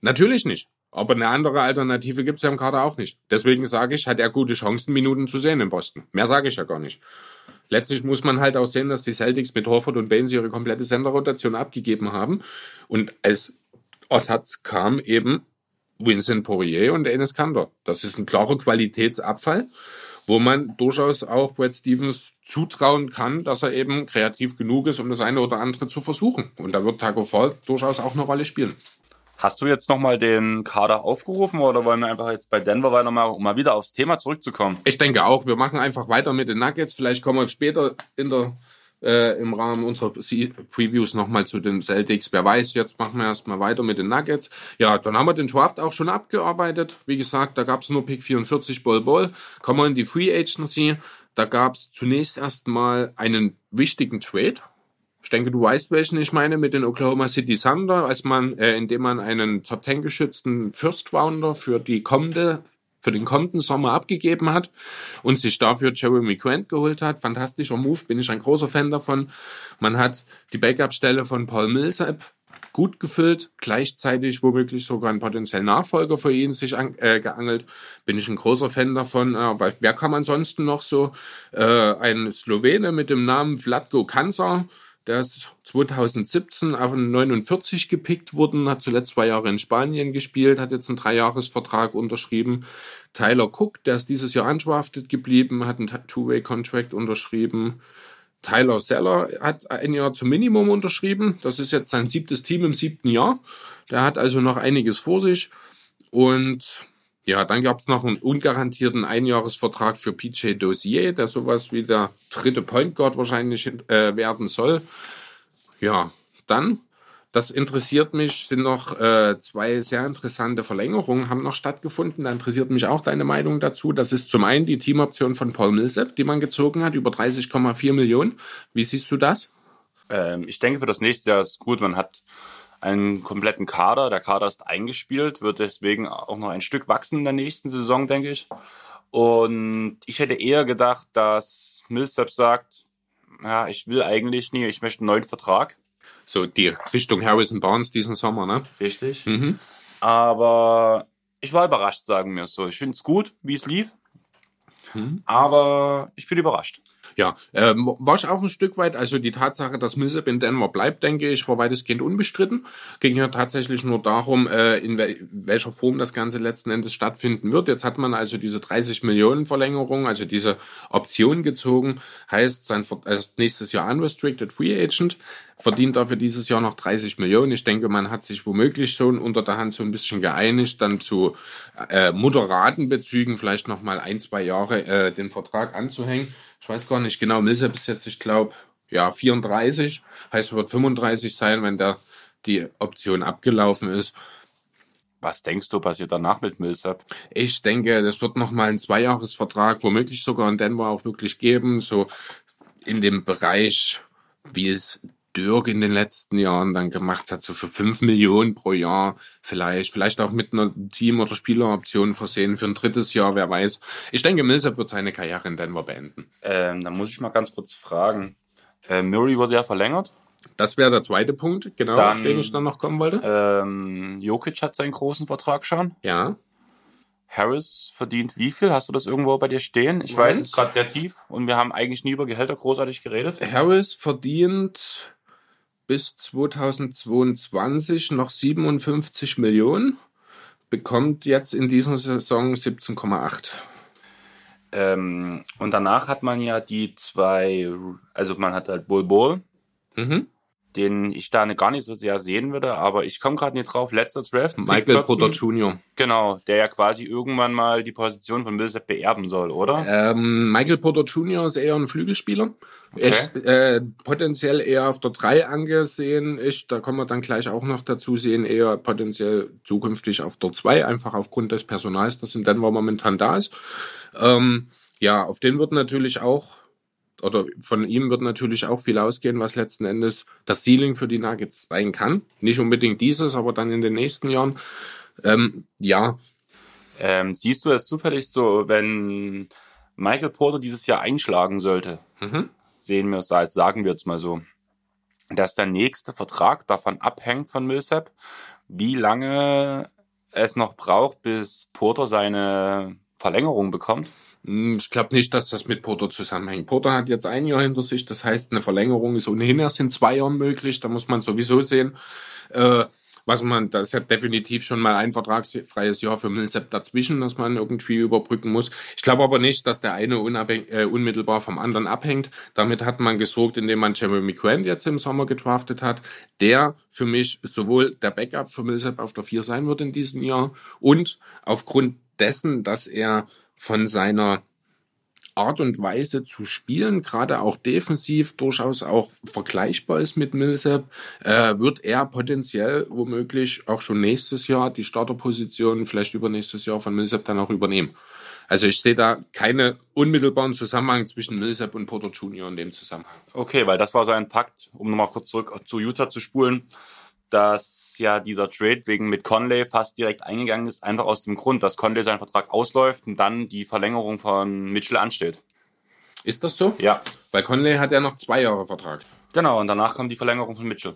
Natürlich nicht. Aber eine andere Alternative gibt's ja im Kader auch nicht. Deswegen sage ich, hat er gute Chancen, Minuten zu sehen in Boston. Mehr sage ich ja gar nicht. Letztlich muss man halt auch sehen, dass die Celtics mit Horford und Baines ihre komplette Senderrotation abgegeben haben. Und als Ersatz kam eben Vincent Poirier und Enes Kanter. Das ist ein klarer Qualitätsabfall, wo man durchaus auch Brad Stevens zutrauen kann, dass er eben kreativ genug ist, um das eine oder andere zu versuchen. Und da wird Taco Fall durchaus auch eine Rolle spielen. Hast du jetzt nochmal den Kader aufgerufen oder wollen wir einfach jetzt bei Denver weitermachen, um mal wieder aufs Thema zurückzukommen? Ich denke auch, wir machen einfach weiter mit den Nuggets. Vielleicht kommen wir später in der, äh, im Rahmen unserer Se- Previews nochmal zu den Celtics. Wer weiß, jetzt machen wir erstmal weiter mit den Nuggets. Ja, dann haben wir den Draft auch schon abgearbeitet. Wie gesagt, da gab es nur Pick 44 Ball Ball. Kommen wir in die Free Agency. Da gab es zunächst erstmal einen wichtigen Trade. Ich denke, du weißt, welchen ich meine mit den Oklahoma City Thunder, als man, äh, indem man einen Top 10 geschützten First Rounder für die kommende, für den kommenden Sommer abgegeben hat und sich dafür Jeremy Grant geholt hat. Fantastischer Move, bin ich ein großer Fan davon. Man hat die Backup-Stelle von Paul Millsap gut gefüllt, gleichzeitig womöglich sogar einen potenziellen Nachfolger für ihn sich an, äh, geangelt. Bin ich ein großer Fan davon. Äh, weil, wer kam ansonsten noch so? Äh, ein Slowene mit dem Namen Vlatko Kancer, der ist 2017 auf einen 49 gepickt worden, hat zuletzt zwei Jahre in Spanien gespielt, hat jetzt einen Dreijahresvertrag unterschrieben. Tyler Cook, der ist dieses Jahr undrafted geblieben, hat einen Two-Way-Contract unterschrieben. Tyler Seller hat ein Jahr zum Minimum unterschrieben. Das ist jetzt sein siebtes Team im siebten Jahr. Der hat also noch einiges vor sich. Und ja, dann gab es noch einen ungarantierten Einjahresvertrag für PJ Dossier, der sowas wie der dritte Point Guard wahrscheinlich äh, werden soll. Ja, dann, das interessiert mich, sind noch äh, zwei sehr interessante Verlängerungen haben noch stattgefunden. Da interessiert mich auch deine Meinung dazu. Das ist zum einen die Teamoption von Paul Millsap, die man gezogen hat, über 30,4 Millionen. Wie siehst du das? Ähm, ich denke, für das nächste Jahr ist gut. Man hat einen kompletten Kader. Der Kader ist eingespielt, wird deswegen auch noch ein Stück wachsen in der nächsten Saison, denke ich. Und ich hätte eher gedacht, dass Millsap sagt, ja, ich will eigentlich nie, ich möchte einen neuen Vertrag. So die Richtung Harrison Barnes diesen Sommer, ne? Richtig. Mhm. Aber ich war überrascht, sagen wir es so. Ich finde es gut, wie es lief. Aber ich bin überrascht. Ja, ähm, war ich auch ein Stück weit, also die Tatsache, dass Millsap in Denver bleibt, denke ich, war weitestgehend unbestritten. Ging ja tatsächlich nur darum, äh, in wel welcher Form das Ganze letzten Endes stattfinden wird. Jetzt hat man also diese 30 Millionen Verlängerung, also diese Option gezogen, heißt sein also nächstes Jahr unrestricted free agent, verdient dafür dieses Jahr noch 30 Millionen. Ich denke, man hat sich womöglich schon unter der Hand so ein bisschen geeinigt, dann zu äh, moderaten Bezügen vielleicht noch mal ein, zwei Jahre äh, den Vertrag anzuhängen. Ich weiß gar nicht genau, Millsap ist jetzt, ich glaube, ja, 34, heißt, wird 35 sein, wenn da die Option abgelaufen ist. Was denkst du, passiert danach mit Millsap? Ich denke, das wird noch mal ein Zweijahresvertrag, womöglich sogar in Denver auch wirklich geben, so in dem Bereich, wie es Dirk in den letzten Jahren dann gemacht hat, so für 5 Millionen pro Jahr vielleicht, vielleicht auch mit einer Team- oder Spieleroption versehen für ein drittes Jahr, wer weiß. Ich denke, Millsap wird seine Karriere in Denver beenden. Ähm, da muss ich mal ganz kurz fragen. Äh, Murray wurde ja verlängert. Das wäre der zweite Punkt, genau, Dann- auf den ich dann noch kommen wollte. Ähm, Jokic hat seinen großen Vertrag schon. Ja. Harris verdient wie viel? Hast du das irgendwo bei dir stehen? Ich weiß, es ist gerade sehr tief und wir haben eigentlich nie über Gehälter großartig geredet. Harris verdient bis 2022 noch 57 Millionen, bekommt jetzt in dieser Saison 17,8. Ähm, und danach hat man ja die zwei, also man hat halt Bull Bull, Mhm. Den ich da gar nicht so sehr sehen würde, aber ich komme gerade nicht drauf. Letzter Draft. Michael 14, Porter Jr. Genau, der ja quasi irgendwann mal die Position von Millsap beerben soll, oder? Ähm, Michael Porter Jr. ist eher ein Flügelspieler. Ist äh, potenziell eher auf der 3 angesehen. Ich, da kommen wir dann gleich auch noch dazu sehen, eher potenziell zukünftig auf der 2, einfach aufgrund des Personals, das in Denver momentan da ist. Ähm, ja, auf den wird natürlich auch, oder von ihm wird natürlich auch viel ausgehen, was letzten Endes das Ceiling für die Nuggets sein kann. Nicht unbedingt dieses, aber dann in den nächsten Jahren. Ähm, ja, Ähm, siehst du es zufällig so, wenn Michael Porter dieses Jahr einschlagen sollte, Mhm. sehen wir es als, sagen wir jetzt mal so, dass der nächste Vertrag davon abhängt von Millsap, wie lange es noch braucht, bis Porter seine Verlängerung bekommt. Hm, Ich glaube nicht, dass das mit Porter zusammenhängt. Porter hat jetzt ein Jahr hinter sich, das heißt, eine Verlängerung ist ohnehin erst in zwei Jahren möglich. Da muss man sowieso sehen, äh, was man, da ist ja definitiv schon mal ein vertragsfreies Jahr für Millsap dazwischen, das man irgendwie überbrücken muss. Ich glaube aber nicht, dass der eine äh, unmittelbar vom anderen abhängt. Damit hat man gesorgt, indem man Jeremy Grant jetzt im Sommer gedraftet hat, der für mich sowohl der Backup für Millsap auf der 4 sein wird in diesem Jahr und aufgrund dessen, dass er von seiner Art und Weise zu spielen, gerade auch defensiv durchaus auch vergleichbar ist mit Millsap, äh, wird er potenziell womöglich auch schon nächstes Jahr die Starterposition, vielleicht übernächstes Jahr von Millsap dann auch übernehmen. Also ich sehe da keine unmittelbaren Zusammenhang zwischen Millsap und Porter Jr. in dem Zusammenhang. Okay, weil das war so ein Fakt, um nochmal kurz zurück zu Utah zu spulen, dass ja dieser Trade wegen mit Conley fast direkt eingegangen ist, einfach aus dem Grund, dass Conley seinen Vertrag ausläuft und dann die Verlängerung von Mitchell ansteht. Ist das so? Ja, Weil Conley hat ja noch zwei Jahre Vertrag. genau, und danach kommt die Verlängerung von Mitchell.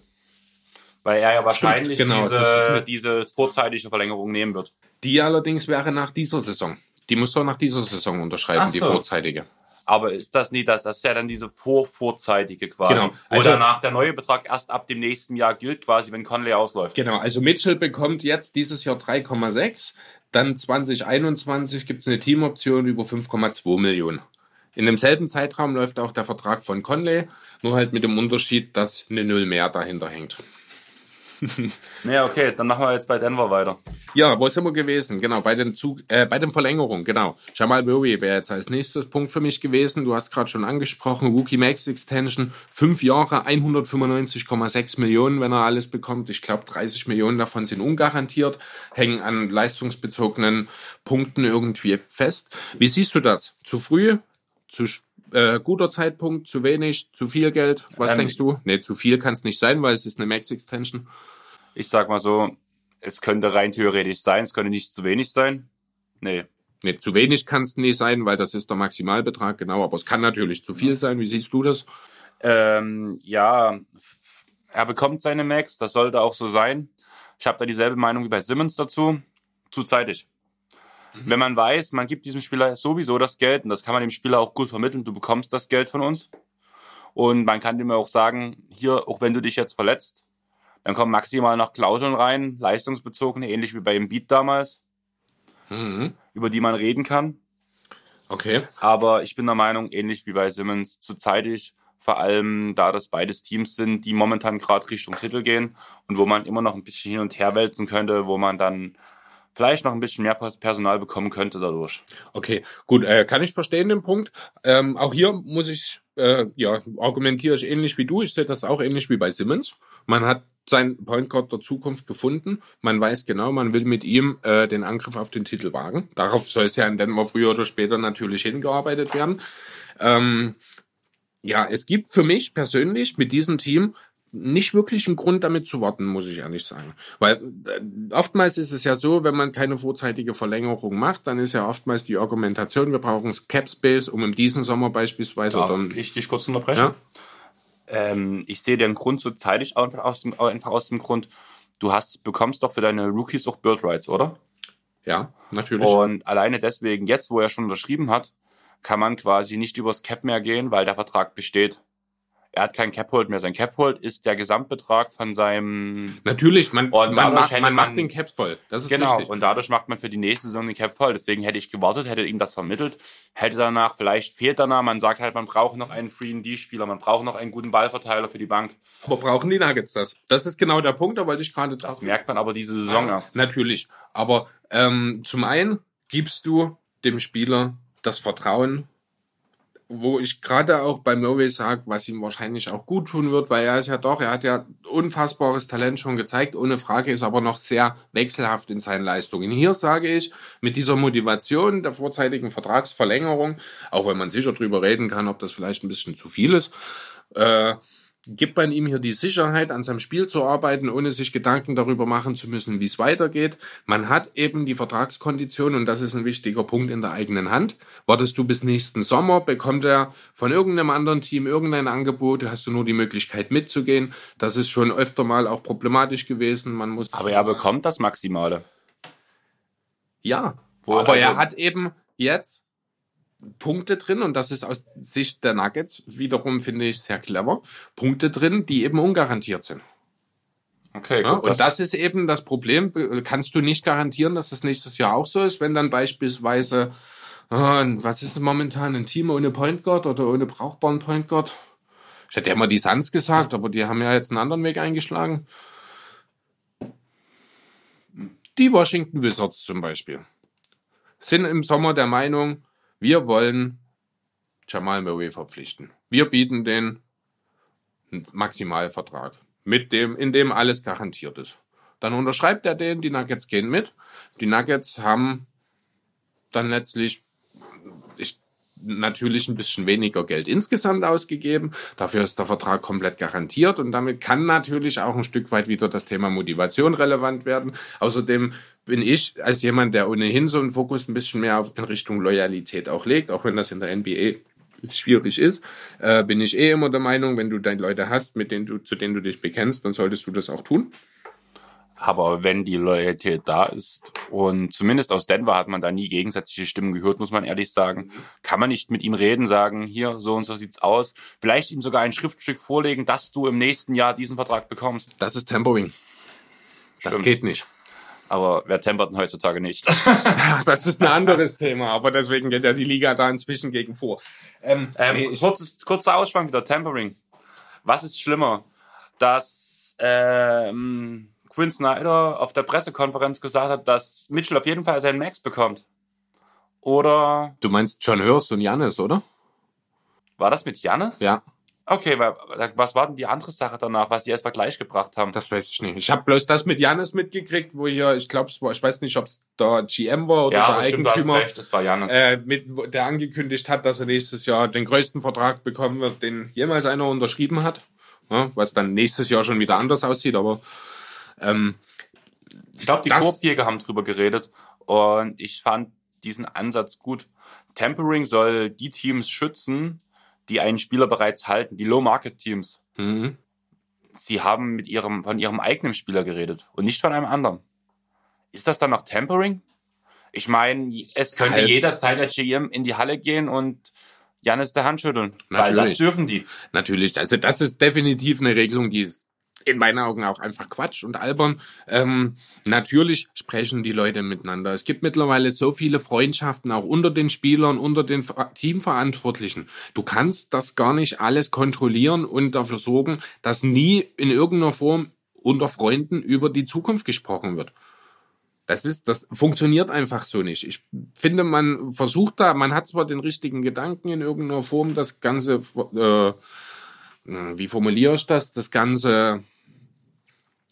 Weil er ja wahrscheinlich genau, diese, diese vorzeitige Verlängerung nehmen wird. Die allerdings wäre nach dieser Saison. Die muss doch nach dieser Saison unterschreiben, Ach die so. vorzeitige. Aber ist das nie das? Das ist ja dann diese vor vorzeitige quasi. Genau. Wo Also- danach der neue Betrag erst ab dem nächsten Jahr gilt, quasi, wenn Conley ausläuft. Genau, also Mitchell bekommt jetzt dieses Jahr 3,6. Dann 2021 gibt es eine Teamoption über 5,2 Millionen. In demselben Zeitraum läuft auch der Vertrag von Conley, nur halt mit dem Unterschied, dass eine Null mehr dahinter hängt. <laughs> Naja, okay, dann machen wir jetzt bei Denver weiter. Ja, wo sind wir gewesen? Genau, bei den, Zug, äh, bei den Verlängerungen, genau. Jamal Murray wäre jetzt als nächstes Punkt für mich gewesen. Du hast gerade schon angesprochen, Rookie Max Extension, fünf Jahre, 195,6 Millionen, wenn er alles bekommt. Ich glaube, 30 Millionen davon sind ungarantiert, hängen an leistungsbezogenen Punkten irgendwie fest. Wie siehst du das? Zu früh? Zu äh, guter Zeitpunkt? Zu wenig? Zu viel Geld? Was Ähm, denkst du? Nee, zu viel kann es nicht sein, weil es ist eine Max Extension. Ich sag mal so, es könnte rein theoretisch sein, es könnte nicht zu wenig sein. Nee. Nee, zu wenig kann es nicht sein, weil das ist der Maximalbetrag, genau. Aber es kann natürlich zu viel sein. Wie siehst du das? Ähm, ja, er bekommt seine Max, das sollte auch so sein. Ich habe da dieselbe Meinung wie bei Simmons dazu. Zu zeitig. Wenn man weiß, man gibt diesem Spieler sowieso das Geld, und das kann man dem Spieler auch gut vermitteln, du bekommst das Geld von uns. Und man kann dem auch sagen, hier, auch wenn du dich jetzt verletzt, dann kommen maximal noch Klauseln rein, leistungsbezogene, ähnlich wie bei Embiid damals, Mhm. über die man reden kann. Okay. Aber ich bin der Meinung, ähnlich wie bei Simmons, zu zeitig. Vor allem, da das beides Teams sind, die momentan gerade Richtung Titel gehen und wo man immer noch ein bisschen hin und her wälzen könnte, wo man dann vielleicht noch ein bisschen mehr Pers- Personal bekommen könnte dadurch. Okay, gut, äh, kann ich verstehen den Punkt. Ähm, auch hier muss ich, äh, ja, argumentiere ich ähnlich wie du. Ich sehe das auch ähnlich wie bei Simmons. Man hat seinen Point Guard der Zukunft gefunden. Man weiß genau, man will mit ihm äh, den Angriff auf den Titel wagen. Darauf soll es ja in Denver früher oder später natürlich hingearbeitet werden. Ähm, ja, es gibt für mich persönlich mit diesem Team nicht wirklich einen Grund damit zu warten, muss ich ehrlich sagen. Weil äh, oftmals ist es ja so, wenn man keine vorzeitige Verlängerung macht, dann ist ja oftmals die Argumentation, wir brauchen Cap Space, um in diesem Sommer beispielsweise Darf oder ich dich kurz unterbrechen? ja, Ähm, ich sehe den Grund so zeitig einfach aus dem, einfach aus dem Grund, du hast, bekommst doch für deine Rookies auch Bird Rights, oder? ja, natürlich. Und alleine deswegen, jetzt, wo er schon unterschrieben hat, kann man quasi nicht übers Cap mehr gehen, weil der Vertrag besteht. Er hat kein Cap-Hold mehr. Sein Cap-Hold ist der Gesamtbetrag von seinem. natürlich, man, man, macht, man man- macht den Cap voll. Das ist Genau. richtig. Und dadurch macht man für die nächste Saison den Cap voll. Deswegen hätte ich gewartet, hätte ihm das vermittelt, hätte danach, vielleicht fehlt danach, man sagt halt, man braucht noch einen Free D-Spieler, man braucht noch einen guten Ballverteiler für die Bank. Aber brauchen die Nuggets das? Das ist genau der Punkt, da wollte ich gerade drauf Das merkt man aber diese Saison erst. Natürlich. Aber ähm, zum einen gibst du dem Spieler das Vertrauen, wo ich gerade auch bei Murray sage, was ihm wahrscheinlich auch gut tun wird, weil er ist ja doch, er hat ja unfassbares Talent schon gezeigt, ohne Frage, ist aber noch sehr wechselhaft in seinen Leistungen. Hier sage ich, mit dieser Motivation der vorzeitigen Vertragsverlängerung, auch wenn man sicher drüber reden kann, ob das vielleicht ein bisschen zu viel ist, äh, gibt man ihm hier die Sicherheit, an seinem Spiel zu arbeiten, ohne sich Gedanken darüber machen zu müssen, wie es weitergeht. Man hat eben die Vertragskondition und das ist ein wichtiger Punkt in der eigenen Hand. Wartest du bis nächsten Sommer, bekommt er von irgendeinem anderen Team irgendein Angebot, hast du nur die Möglichkeit mitzugehen. Das ist schon öfter mal auch problematisch gewesen. Man muss Aber er bekommt das Maximale. Ja, Wo- aber er also- hat eben jetzt Punkte drin und das ist aus Sicht der Nuggets wiederum, finde ich, sehr clever. Punkte drin, die eben ungarantiert sind. Okay, Ja? gut. Und das ist eben das Problem. Kannst du nicht garantieren, dass das nächstes Jahr auch so ist, wenn dann beispielsweise, äh, was ist momentan, ein Team ohne Point Guard oder ohne brauchbaren Point Guard? Ich hätte ja immer die Suns gesagt, aber die haben ja jetzt einen anderen Weg eingeschlagen. Die Washington Wizards zum Beispiel sind im Sommer der Meinung, wir wollen Jamal Murray verpflichten. Wir bieten den Maximalvertrag, mit dem, in dem alles garantiert ist. Dann unterschreibt er den, die Nuggets gehen mit. Die Nuggets haben dann letztlich ich, natürlich ein bisschen weniger Geld insgesamt ausgegeben. Dafür ist der Vertrag komplett garantiert und damit kann natürlich auch ein Stück weit wieder das Thema Motivation relevant werden. Außerdem bin ich als jemand, der ohnehin so einen Fokus ein bisschen mehr in Richtung Loyalität auch legt, auch wenn das in der NBA schwierig ist, äh, bin ich eh immer der Meinung, wenn du deine Leute hast, mit denen du, zu denen du dich bekennst, dann solltest du das auch tun. Aber wenn die Loyalität da ist und zumindest aus Denver hat man da nie gegensätzliche Stimmen gehört, muss man ehrlich sagen, kann man nicht mit ihm reden, sagen, hier, so und so sieht's aus. Vielleicht ihm sogar ein Schriftstück vorlegen, dass du im nächsten Jahr diesen Vertrag bekommst. Das ist Tempering. Das Stimmt. geht nicht. Aber wer tempert denn heutzutage nicht? <laughs> <laughs> Das ist ein anderes Thema, aber deswegen geht ja die Liga da inzwischen gegen vor. Ähm, Ähm, nee, kurzes, kurzer Ausschwank wieder, Tempering. Was ist schlimmer? Dass ähm, Quinn Snyder auf der Pressekonferenz gesagt hat, dass Mitchell auf jeden Fall seinen Max bekommt. Oder du meinst John Hurst und Janis, oder? war das mit Janis? Ja, Okay, wa- was war denn die andere Sache danach, was die als Vergleich gebracht haben? das weiß ich nicht. Ich habe bloß das mit Janis mitgekriegt, wo hier, ich glaube, es war, ich weiß nicht, ob es der GM war oder ja, der aber stimmt, du hast Eigentümer, recht, das war Janis. äh, mit, der angekündigt hat, dass er nächstes Jahr den größten Vertrag bekommen wird, den jemals einer unterschrieben hat. Ja, was dann nächstes Jahr schon wieder anders aussieht, aber ähm, Ich glaube, die Korbjäger haben drüber geredet und ich fand diesen Ansatz gut. Tempering soll die Teams schützen, die einen Spieler bereits halten, die Low-Market-Teams. mhm. Sie haben mit ihrem, von ihrem eigenen Spieler geredet und nicht von einem anderen. Ist das dann noch Tempering? Ich meine, es könnte Als- jederzeit der GM in die Halle gehen und Janis der Hand schütteln. Weil das Natürlich. dürfen die. Natürlich, also das ist definitiv eine Regelung, die ist in meinen Augen auch einfach Quatsch und albern. Ähm, natürlich sprechen die Leute miteinander. Es gibt mittlerweile so viele Freundschaften auch unter den Spielern, unter den Ver- Teamverantwortlichen. Du kannst das gar nicht alles kontrollieren und dafür sorgen, dass nie in irgendeiner Form unter Freunden über die Zukunft gesprochen wird. Das ist, das funktioniert einfach so nicht. Ich finde, man versucht da, man hat zwar den richtigen Gedanken in irgendeiner Form, das Ganze, äh, wie formuliere ich das, das Ganze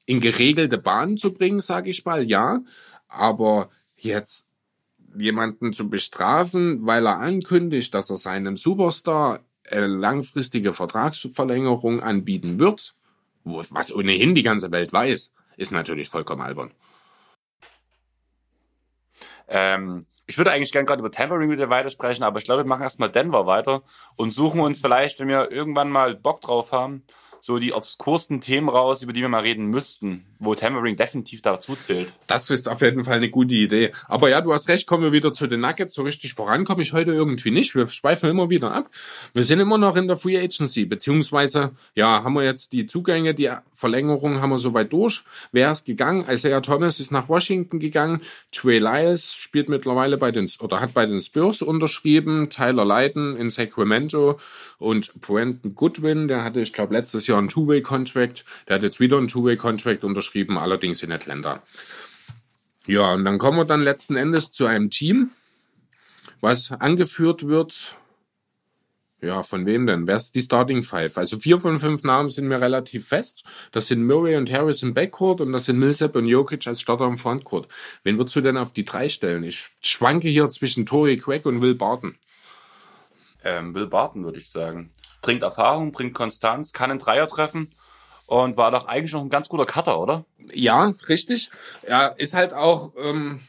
in geregelte Bahnen zu bringen, sage ich mal, ja. Aber jetzt jemanden zu bestrafen, weil er ankündigt, dass er seinem Superstar eine langfristige Vertragsverlängerung anbieten wird, was ohnehin die ganze Welt weiß, ist natürlich vollkommen albern. Ähm, ich würde eigentlich gern gerade über Tempering mit dir weitersprechen, aber ich glaube, wir machen erstmal Denver weiter und suchen uns vielleicht, wenn wir irgendwann mal Bock drauf haben, so die obskursten Themen raus, über die wir mal reden müssten, wo Tempering definitiv dazu zählt. Das ist auf jeden Fall eine gute Idee. Aber ja, du hast recht, kommen wir wieder zu den Nuggets. So richtig voran komme ich heute irgendwie nicht. Wir schweifen immer wieder ab. Wir sind immer noch in der Free Agency, beziehungsweise, ja, haben wir jetzt die Zugänge, die Verlängerung haben wir soweit durch. Wer ist gegangen? Isaiah Thomas ist nach Washington gegangen. Trey Lyles spielt mittlerweile bei den, oder hat bei den Spurs unterschrieben. Tyler Lydon in Sacramento und Brandon Goodwin, der hatte, ich glaube, letztes Jahr einen Two-Way-Contract. Der hat jetzt wieder einen Two-Way-Contract unterschrieben, allerdings in Atlanta. Ja, und dann kommen wir dann letzten Endes zu einem Team, was angeführt wird. Ja, von wem denn? Wer ist die Starting Five? Also vier von fünf Namen sind mir relativ fest. Das sind Murray und Harris im Backcourt und das sind Millsap und Jokic als Starter im Frontcourt. Wen würdest du denn auf die drei stellen? Ich schwanke hier zwischen Torrey Craig und Will Barton. Ähm, Will Barton, würde ich sagen. bringt Erfahrung, bringt Konstanz, kann einen Dreier treffen und war doch eigentlich noch ein ganz guter Cutter, oder? Ja, richtig. Er ist halt auch ähm,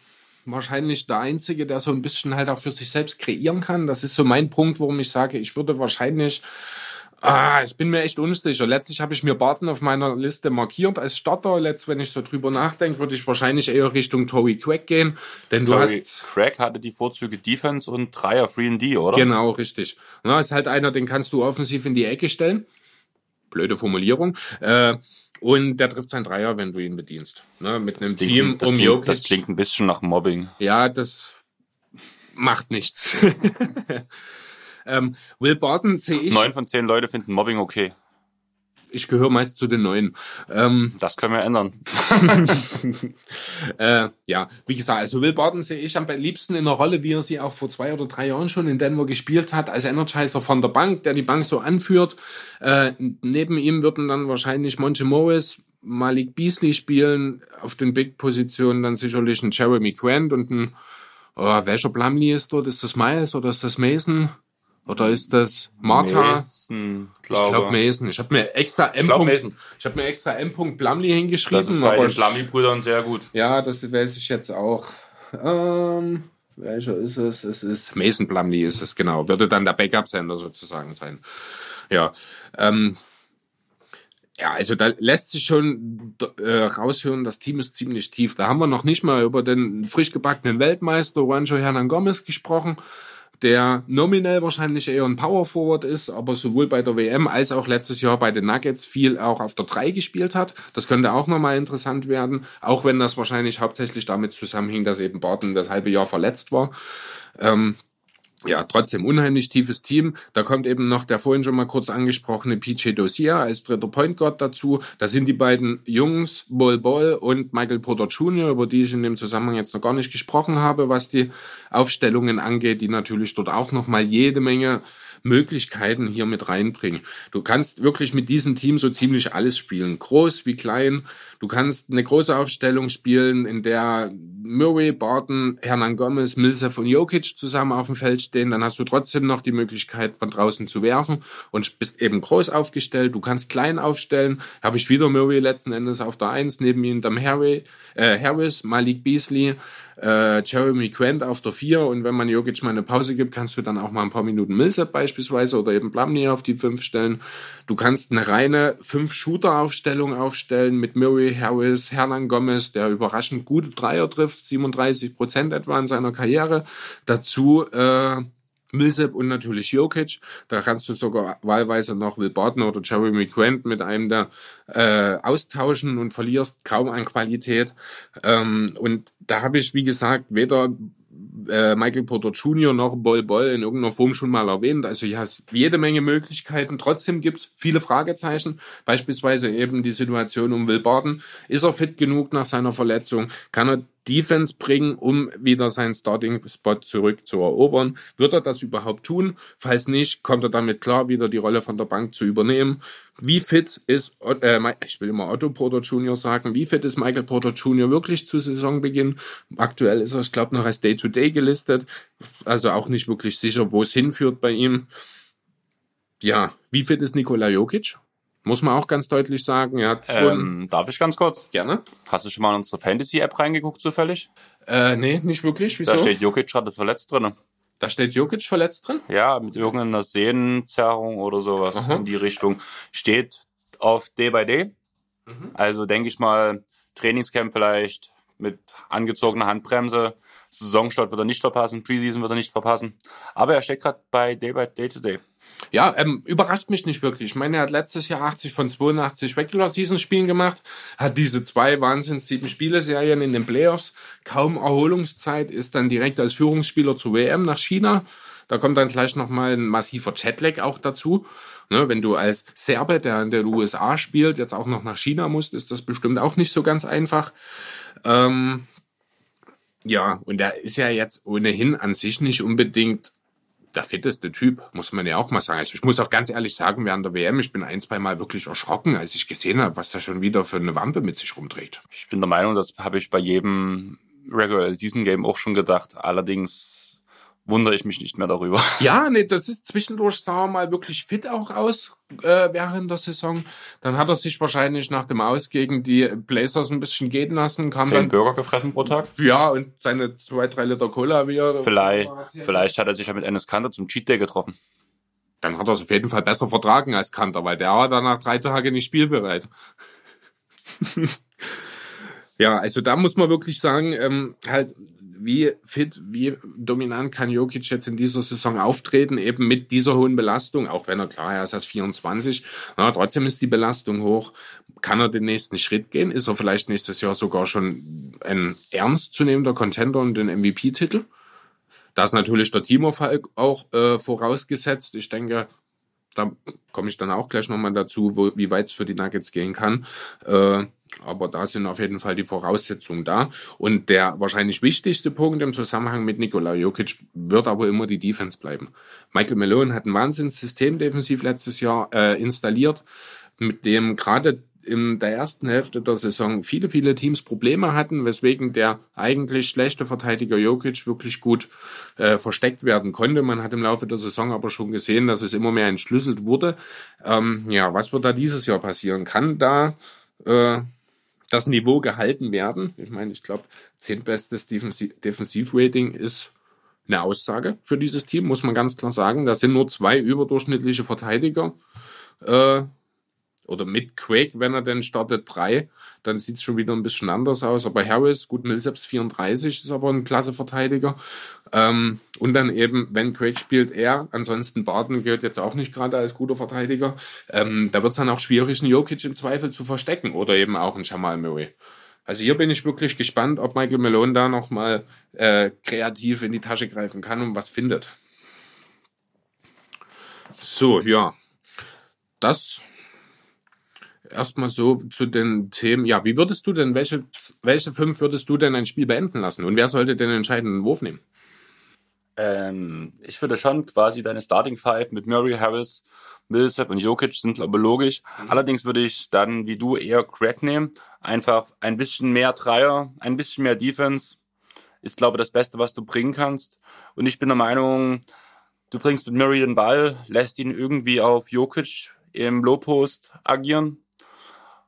wahrscheinlich der Einzige, der so ein bisschen halt auch für sich selbst kreieren kann. Das ist so mein Punkt, warum ich sage, ich würde wahrscheinlich Ah, ich bin mir echt unsicher. Letztlich habe ich mir Barton auf meiner Liste markiert als Starter. Letzt, wenn ich so drüber nachdenke, würde ich wahrscheinlich eher Richtung Tory Quack gehen. Denn du Tory hast. Craig hatte die Vorzüge Defense und Dreier Free and D, oder? Genau, richtig. Na, ist halt einer, den kannst du offensiv in die Ecke stellen. Blöde Formulierung. Äh, und der trifft sein Dreier, wenn du ihn bedienst. Ne, mit einem Das Team klingt, das, um klingt, Jokic. das klingt ein bisschen nach Mobbing. Ja, das macht nichts. <laughs> ähm, Will Barton sehe ich. Neun von zehn Leute finden Mobbing okay. Ich gehöre meist zu den Neuen. Ähm, Das können wir ändern. <laughs> äh, ja, wie gesagt, also Will Barton sehe ich am liebsten in einer Rolle, wie er sie auch vor zwei oder drei Jahren schon in Denver gespielt hat, als Energizer von der Bank, der die Bank so anführt. Äh, neben ihm würden dann wahrscheinlich Monte Morris, Malik Beasley spielen, auf den Big-Positionen dann sicherlich ein Jeremy Grant und ein, oh, welcher Plumlee ist dort? Ist das Miles oder ist das Mason? Oder ist das Martha? Mason, Ich glaube glaube. Mason. Ich habe mir extra M. glaub Mason. Ich habe mir extra M. Plumlee hingeschrieben. das ist bei den Plumlee-Brüdern sehr gut. ja, das weiß ich jetzt auch. Ähm, welcher ist es? Es ist Mason Plumlee ist es, genau. Würde dann der Backup-Sender sozusagen sein. Ja. Ähm, ja, also da lässt sich schon äh, raushören, das Team ist ziemlich tief. Da haben wir noch nicht mal über den frisch gebackenen Weltmeister Juancho Hernan Gomez gesprochen, der nominell wahrscheinlich eher ein Power Forward ist, aber sowohl bei der WM als auch letztes Jahr bei den Nuggets viel auch auf der 3 gespielt hat. Das könnte auch nochmal interessant werden, auch wenn das wahrscheinlich hauptsächlich damit zusammenhing, dass eben Barton das halbe Jahr verletzt war. Ähm, ja, trotzdem unheimlich tiefes Team. Da kommt eben noch der vorhin schon mal kurz angesprochene PJ Dozier als dritter Point Guard dazu. Da sind die beiden Jungs, Bol Bol und Michael Porter Jr., über die ich in dem Zusammenhang jetzt noch gar nicht gesprochen habe, was die Aufstellungen angeht, die natürlich dort auch noch mal jede Menge Möglichkeiten hier mit reinbringen. Du kannst wirklich mit diesem Team so ziemlich alles spielen, groß wie klein. Du kannst eine große Aufstellung spielen, in der Murray, Barton, Hernan Gomez, Millsap und Jokic zusammen auf dem Feld stehen. Dann hast du trotzdem noch die Möglichkeit, von draußen zu werfen und bist eben groß aufgestellt. Du kannst klein aufstellen. Habe ich wieder Murray letzten Endes auf der Eins, neben ihm dann Harry, äh, Harris, Malik Beasley, äh, Jeremy Grant auf der vier und wenn man Jokic mal eine Pause gibt, kannst du dann auch mal ein paar Minuten Millsap beispielsweise oder eben Plumlee auf die fünf stellen. Du kannst eine reine Fünf-Shooter-Aufstellung aufstellen mit Murray, Harris, Hernan Gomez, der überraschend gute Dreier trifft, 37 Prozent etwa in seiner Karriere. Dazu äh, Millsap und natürlich Jokic. Da kannst du sogar wahlweise noch Will Barton oder Jeremy Grant mit einem der äh, austauschen und verlierst kaum an Qualität. Ähm, und da habe ich, wie gesagt, weder äh, Michael Porter Jr. noch Bol Bol in irgendeiner Form schon mal erwähnt. Also hier hast jede Menge Möglichkeiten. Trotzdem gibt es viele Fragezeichen. Beispielsweise eben die Situation um Will Barton. Ist er fit genug nach seiner Verletzung? Kann er Defense bringen, um wieder seinen Starting-Spot zurück zu erobern. Wird er das überhaupt tun? Falls nicht, kommt er damit klar, wieder die Rolle von der Bank zu übernehmen. Wie fit ist, äh, ich will immer Otto Porter Jr. sagen, wie fit ist Michael Porter Jr. wirklich zu Saisonbeginn? Aktuell ist er, ich glaube, noch als Day-to-Day gelistet. Also auch nicht wirklich sicher, wo es hinführt bei ihm. Ja, wie fit ist Nikola Jokic? Muss man auch ganz deutlich sagen. Hat Ähm, darf ich ganz kurz? gerne. Hast du schon mal in unsere Fantasy-App reingeguckt zufällig? Äh, nee, nicht wirklich. Wieso? Da steht Jokic hat das verletzt drin. da steht Jokic verletzt drin. Ja, mit irgendeiner Sehnenzerrung oder sowas Aha. in die Richtung. Steht auf Day by Day. Mhm. Also denke ich mal, Trainingscamp vielleicht mit angezogener Handbremse. Saisonstart wird er nicht verpassen, Preseason wird er nicht verpassen. Aber er steckt gerade bei Day by Day to Day. Ja, ähm, überrascht mich nicht wirklich. Ich meine, er hat letztes Jahr 80 von 82 Regular Season Spielen gemacht, hat diese zwei Wahnsinns sieben Spieleserien in den Playoffs, kaum Erholungszeit, ist dann direkt als Führungsspieler zur WM nach China. Da kommt dann gleich nochmal ein massiver Jetlag auch dazu. Ne, wenn du als Serbe, der in den USA spielt, jetzt auch noch nach China musst, ist das bestimmt auch nicht so ganz einfach. Ähm, ja, und er ist ja jetzt ohnehin an sich nicht unbedingt der fitteste Typ, muss man ja auch mal sagen. Also ich muss auch ganz ehrlich sagen, während der WM, ich bin ein, zwei Mal wirklich erschrocken, als ich gesehen habe, was da schon wieder für eine Wampe mit sich rumträgt. Ich bin der Meinung, das habe ich bei jedem Regular Season Game auch schon gedacht. Allerdings wundere ich mich nicht mehr darüber. <laughs> Ja, nee, das ist zwischendurch, sagen wir mal, wirklich fit auch aus äh, während der Saison. Dann hat er sich wahrscheinlich nach dem Aus gegen die Blazers ein bisschen gehen lassen. Kam Zehn dann, Burger gefressen pro Tag? ja, und seine zwei, drei Liter Cola wieder. Vielleicht, vielleicht hat er sich ja mit Ennis Kanter zum Cheat Day getroffen. Dann hat er es auf jeden Fall besser vertragen als Kanter, weil der war dann nach drei Tagen nicht spielbereit. <laughs> ja, also da muss man wirklich sagen, ähm, halt, wie fit, wie dominant kann Jokic jetzt in dieser Saison auftreten, eben mit dieser hohen Belastung, auch wenn er klar, er ist erst 24, na, trotzdem ist die Belastung hoch. Kann er den nächsten Schritt gehen? Ist er vielleicht nächstes Jahr sogar schon ein ernstzunehmender Contender und den MVP-Titel? Da ist natürlich der Teamofall auch äh, vorausgesetzt. Ich denke, da komme ich dann auch gleich nochmal dazu, wo, wie weit es für die Nuggets gehen kann. Äh, aber da sind auf jeden Fall die Voraussetzungen da. Und der wahrscheinlich wichtigste Punkt im Zusammenhang mit Nikola Jokic wird aber immer die Defense bleiben. Michael Malone hat ein Wahnsinnssystem defensiv letztes Jahr äh, installiert, mit dem gerade in der ersten Hälfte der Saison viele, viele Teams Probleme hatten, weswegen der eigentlich schlechte Verteidiger Jokic wirklich gut äh, versteckt werden konnte. Man hat im Laufe der Saison aber schon gesehen, dass es immer mehr entschlüsselt wurde. Ähm, ja, was wird da dieses Jahr passieren? Kann da äh, das Niveau gehalten werden? Ich meine, ich glaube, zehntbestes Defensiv Defensivrating ist eine Aussage für dieses Team, muss man ganz klar sagen. Da sind nur zwei überdurchschnittliche Verteidiger. Äh, oder mit Quake, wenn er denn startet, drei, dann sieht es schon wieder ein bisschen anders aus. Aber Harris, gut, Millsaps 34 ist aber ein klasse Verteidiger. Ähm, und dann eben, wenn Quake spielt, er. Ansonsten Barton gehört jetzt auch nicht gerade als guter Verteidiger. Ähm, da wird es dann auch schwierig, einen Jokic im Zweifel zu verstecken oder eben auch einen Jamal Murray. Also hier bin ich wirklich gespannt, ob Michael Malone da nochmal äh, kreativ in die Tasche greifen kann und was findet. So, ja. Das erstmal so zu den Themen. Ja, wie würdest du denn, welche, welche fünf würdest du denn ein Spiel beenden lassen? Und wer sollte den entscheidenden Wurf nehmen? Ähm, ich würde schon quasi deine Starting Five mit Murray, Harris, Millsap und Jokic sind glaube logisch. Mhm. Allerdings würde ich dann wie du eher Crack nehmen. Einfach ein bisschen mehr Dreier, ein bisschen mehr Defense ist glaube das Beste, was du bringen kannst. Und ich bin der Meinung, du bringst mit Murray den Ball, lässt ihn irgendwie auf Jokic im Low Post agieren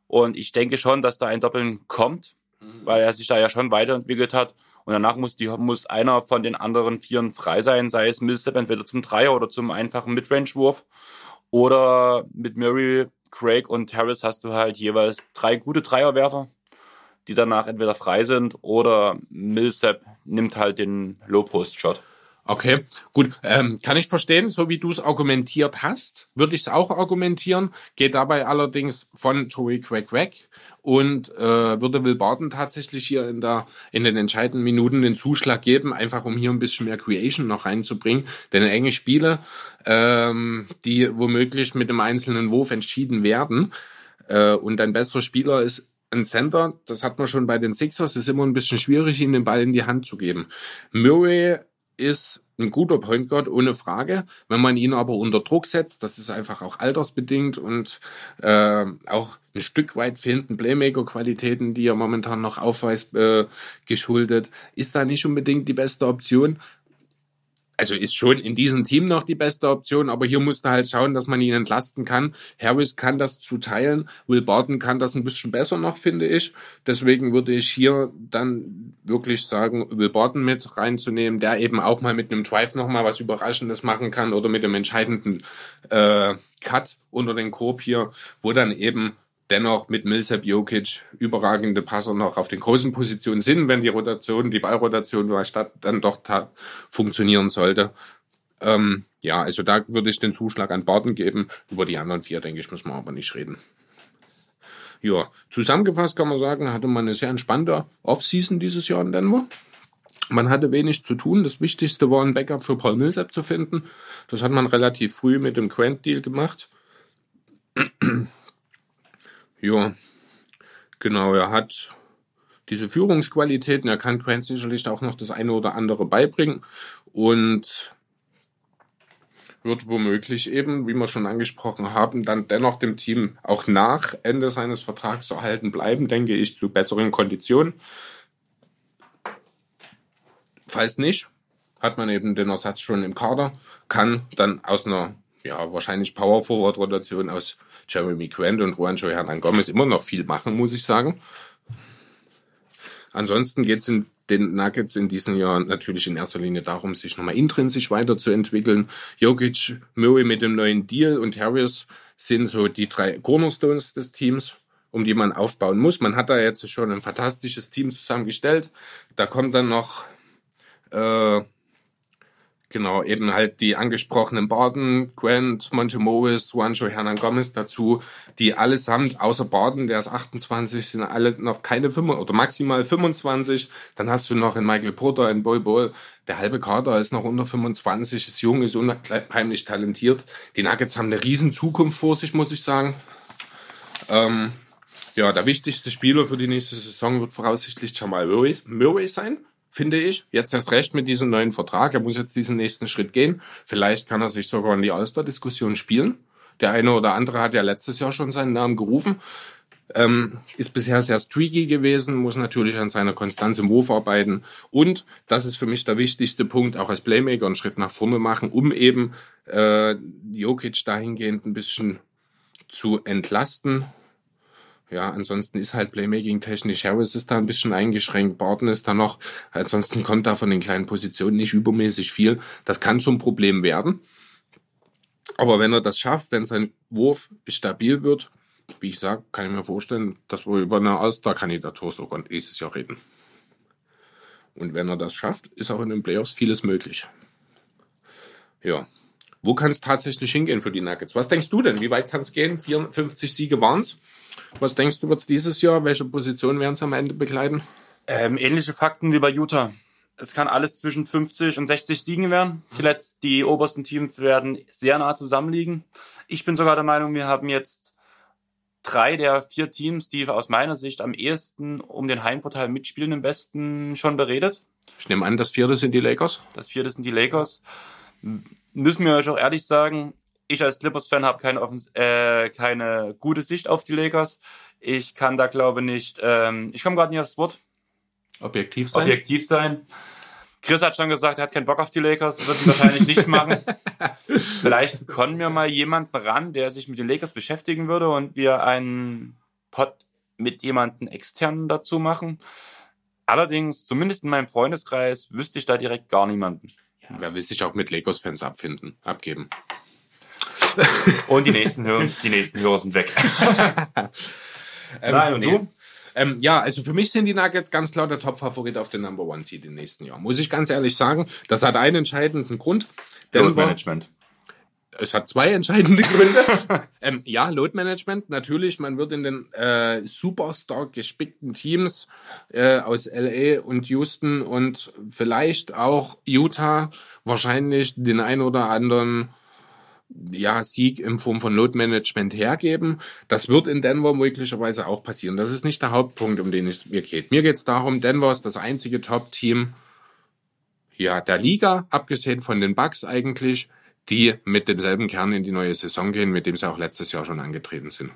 und ich denke schon, dass da ein Doppeln kommt, mhm. weil er sich da ja schon weiterentwickelt hat. Und danach muss, die, muss einer von den anderen Vieren frei sein, sei es Millsap entweder zum Dreier oder zum einfachen Midrange-Wurf. Oder mit Murray, Craig und Harris hast du halt jeweils drei gute Dreierwerfer, die danach entweder frei sind oder Millsap nimmt halt den Low-Post-Shot. Okay, gut. Ähm, kann ich verstehen, so wie du es argumentiert hast, würde ich es auch argumentieren. Geht dabei allerdings von Tory Quack weg und äh, würde Will Barton tatsächlich hier in, der, in den entscheidenden Minuten den Zuschlag geben, einfach um hier ein bisschen mehr Creation noch reinzubringen. Denn enge Spiele, ähm, die womöglich mit dem einzelnen Wurf entschieden werden äh, und ein besserer Spieler ist ein Center, das hat man schon bei den Sixers, ist immer ein bisschen schwierig, ihm den Ball in die Hand zu geben. Murray ist ein guter Point Guard, ohne Frage. Wenn man ihn aber unter Druck setzt, das ist einfach auch altersbedingt und äh, auch ein Stück weit fehlenden Playmaker-Qualitäten, die er momentan noch aufweist, äh, geschuldet, ist da nicht unbedingt die beste Option also ist schon in diesem Team noch die beste Option, aber hier musst du halt schauen, dass man ihn entlasten kann. Harris kann das zuteilen, Will Barton kann das ein bisschen besser noch, finde ich. Deswegen würde ich hier dann wirklich sagen, Will Barton mit reinzunehmen, der eben auch mal mit einem Drive nochmal was Überraschendes machen kann oder mit dem entscheidenden äh, Cut unter den Korb hier, wo dann eben dennoch mit Millsap, Jokic überragende Passer noch auf den großen Positionen sind, wenn die Rotation, die Ballrotation statt dann doch funktionieren sollte. Ähm, ja, also da würde ich den Zuschlag an Barton geben. Über die anderen vier, denke ich, müssen wir aber nicht reden. Ja, zusammengefasst kann man sagen, hatte man eine sehr entspannte Offseason dieses Jahr in Denver. Man hatte wenig zu tun. Das Wichtigste war, ein Backup für Paul Millsap zu finden. Das hat man relativ früh mit dem Quant-Deal gemacht. Ja, genau, er hat diese Führungsqualitäten. Er kann Grant sicherlich auch noch das eine oder andere beibringen und wird womöglich eben, wie wir schon angesprochen haben, dann dennoch dem Team auch nach Ende seines Vertrags erhalten bleiben, denke ich, zu besseren Konditionen. Falls nicht, hat man eben den Ersatz schon im Kader, kann dann aus einer ja, wahrscheinlich Power Forward Rotation aus Jeremy Grant und Juancho Hernan Gomez immer noch viel machen, muss ich sagen. Ansonsten geht es in den Nuggets in diesem Jahr natürlich in erster Linie darum, sich nochmal intrinsisch weiterzuentwickeln. Jokic, Murray mit dem neuen Deal und Harris sind so die drei Cornerstones des Teams, um die man aufbauen muss. Man hat da jetzt schon ein fantastisches Team zusammengestellt. Da kommt dann noch äh, Genau, eben halt die angesprochenen Barden, Grant, Monte Morris, Juancho, Hernan Gomez dazu, die allesamt, außer Barden, der ist 28, sind alle noch keine 5 oder maximal 25. Dann hast du noch in Michael Porter, in Bol Bol, der halbe Kader ist noch unter 25, ist jung, ist unheimlich talentiert. Die Nuggets haben eine riesen Zukunft vor sich, muss ich sagen. Ähm, ja, der wichtigste Spieler für die nächste Saison wird voraussichtlich Jamal Murray sein finde ich. Jetzt erst recht mit diesem neuen Vertrag. Er muss jetzt diesen nächsten Schritt gehen. Vielleicht kann er sich sogar in die All-Star-Diskussion spielen. Der eine oder andere hat ja letztes Jahr schon seinen Namen gerufen. Ähm, ist bisher sehr streaky gewesen, muss natürlich an seiner Konstanz im Wurf arbeiten. Und das ist für mich der wichtigste Punkt, auch als Playmaker einen Schritt nach vorne machen, um eben äh, Jokic dahingehend ein bisschen zu entlasten ja, ansonsten ist halt Playmaking technisch Harris ist da ein bisschen eingeschränkt, Barton ist da noch. Ansonsten kommt da von den kleinen Positionen nicht übermäßig viel. Das kann zum Problem werden. Aber wenn er das schafft, wenn sein Wurf stabil wird, wie ich sage, kann ich mir vorstellen, dass wir über eine All-Star-Kandidatur sogar nächstes Jahr reden. Und wenn er das schafft, ist auch in den Playoffs vieles möglich. Ja. Wo kann es tatsächlich hingehen für die Nuggets? Was denkst du denn? Wie weit kann es gehen? 54 Siege waren es. Was denkst du, wird es dieses Jahr? Welche Position werden es am Ende begleiten? Ähm, ähnliche Fakten wie bei Utah. Es kann alles zwischen 50 und 60 Siegen werden. Die, letzt, die obersten Teams werden sehr nah zusammenliegen. Ich bin sogar der Meinung, wir haben jetzt drei der vier Teams, die aus meiner Sicht am ehesten um den Heimvorteil mitspielen, im Besten schon beredet. Ich nehme an, das vierte sind die Lakers. Das vierte sind die Lakers. Müssen wir euch auch ehrlich sagen, ich als Clippers-Fan habe keine, äh, keine gute Sicht auf die Lakers. Ich kann da glaube nicht, ähm, ich komme gerade nicht aufs Wort. Objektiv sein. Objektiv sein. Chris hat schon gesagt, er hat keinen Bock auf die Lakers, wird ihn wahrscheinlich nicht machen. <laughs> Vielleicht bekommen wir mal jemanden ran, der sich mit den Lakers beschäftigen würde und wir einen Pod mit jemanden externen dazu machen. Allerdings, zumindest in meinem Freundeskreis, wüsste ich da direkt gar niemanden. Ja. Wer will sich auch mit Lakers-Fans abfinden, abgeben? Und die nächsten Hörer, die nächsten Hörer sind weg. <laughs> ähm, Nein, und du? Ähm, ja, also für mich sind die Nuggets ganz klar der Top-Favorit auf den Number One Seed im nächsten Jahr. Muss ich ganz ehrlich sagen. Das hat einen entscheidenden Grund. Load Management. Es hat zwei entscheidende Gründe. <laughs> ähm, ja, Load Management. Natürlich, man wird in den äh, superstar gespickten Teams äh, aus LA und Houston und vielleicht auch Utah wahrscheinlich den ein oder anderen ja, Sieg in Form von Load Management hergeben. Das wird in Denver möglicherweise auch passieren. Das ist nicht der Hauptpunkt, um den es mir geht. Mir geht es darum, Denver ist das einzige Top-Team ja, der Liga, abgesehen von den Bucks eigentlich, die mit demselben Kern in die neue Saison gehen, mit dem sie auch letztes Jahr schon angetreten sind.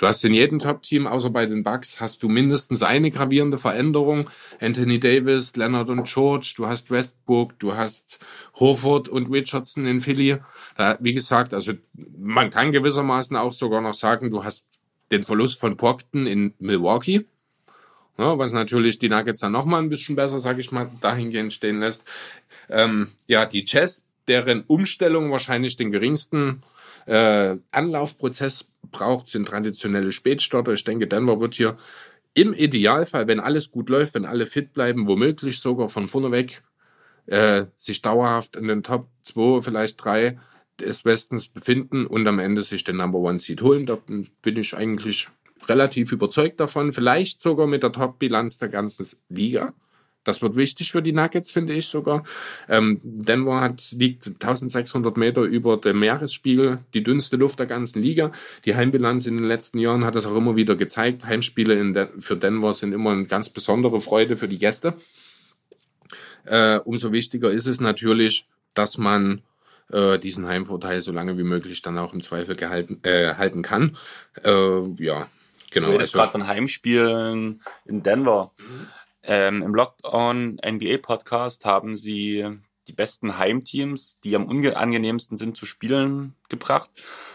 Du hast in jedem Top-Team, außer bei den Bucks, hast du mindestens eine gravierende Veränderung. Anthony Davis, Leonard und George, du hast Westbrook, du hast Horford und Richardson in Philly. Wie gesagt, also man kann gewissermaßen auch sogar noch sagen, du hast den Verlust von Brockton in Milwaukee. Ja, was natürlich die Nuggets dann nochmal ein bisschen besser, sag ich mal, dahingehend stehen lässt. Ähm, ja, die Chess, deren Umstellung wahrscheinlich den geringsten äh, Anlaufprozess braucht, sind traditionelle Spätstarter. Ich denke, Denver wird hier im Idealfall, wenn alles gut läuft, wenn alle fit bleiben, womöglich sogar von vorne weg äh, sich dauerhaft in den Top 2, vielleicht 3 des Westens befinden und am Ende sich den Number One Seed holen. Da bin ich eigentlich relativ überzeugt davon. Vielleicht sogar mit der Top-Bilanz der ganzen Liga. Das wird wichtig für die Nuggets, finde ich sogar. Ähm, Denver hat, liegt 1600 Meter über dem Meeresspiegel, die dünnste Luft der ganzen Liga. Die Heimbilanz in den letzten Jahren hat das auch immer wieder gezeigt. Heimspiele De für Denver sind immer eine ganz besondere Freude für die Gäste. Äh, umso wichtiger ist es natürlich, dass man äh, diesen Heimvorteil so lange wie möglich dann auch im Zweifel gehalten, äh, halten kann. Äh, ja, genau. Du redest also, gerade von Heimspielen in Denver. Mhm. Ähm, Im Lockdown NBA Podcast haben sie die besten Heimteams, die am unangenehmsten sind zu spielen, gebracht.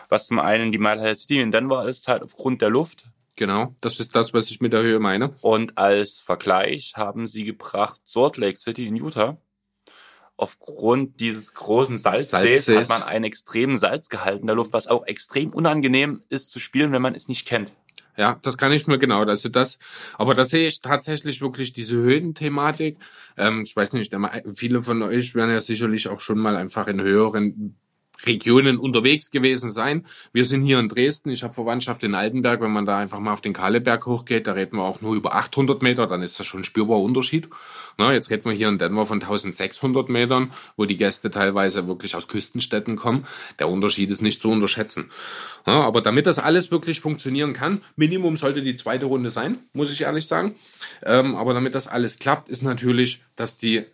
Was zum einen die Mile High City in Denver ist, halt aufgrund der Luft. Genau, das ist das, was ich mit der Höhe meine. Und als Vergleich haben sie gebracht Salt Lake City in Utah. Aufgrund dieses großen Salzsees, Salzsees. hat man einen extremen Salzgehalt in der Luft, was auch extrem unangenehm ist zu spielen, wenn man es nicht kennt. Ja, das kann ich mir genau. Also das, aber da sehe ich tatsächlich wirklich diese Höhenthematik. Ähm, ich weiß nicht, viele von euch werden ja sicherlich auch schon mal einfach in höheren Regionen unterwegs gewesen sein. Wir sind hier in Dresden. Ich habe Verwandtschaft in Altenberg. Wenn man da einfach mal auf den Kahleberg hochgeht, da reden wir auch nur über 800 Meter, dann ist das schon ein spürbarer Unterschied. Na, jetzt reden wir hier in Denver von 1600 Metern, wo die Gäste teilweise wirklich aus Küstenstädten kommen. Der Unterschied ist nicht zu unterschätzen. Ja, aber damit das alles wirklich funktionieren kann, Minimum sollte die zweite Runde sein, muss ich ehrlich sagen. Ähm, aber damit das alles klappt, ist natürlich, dass die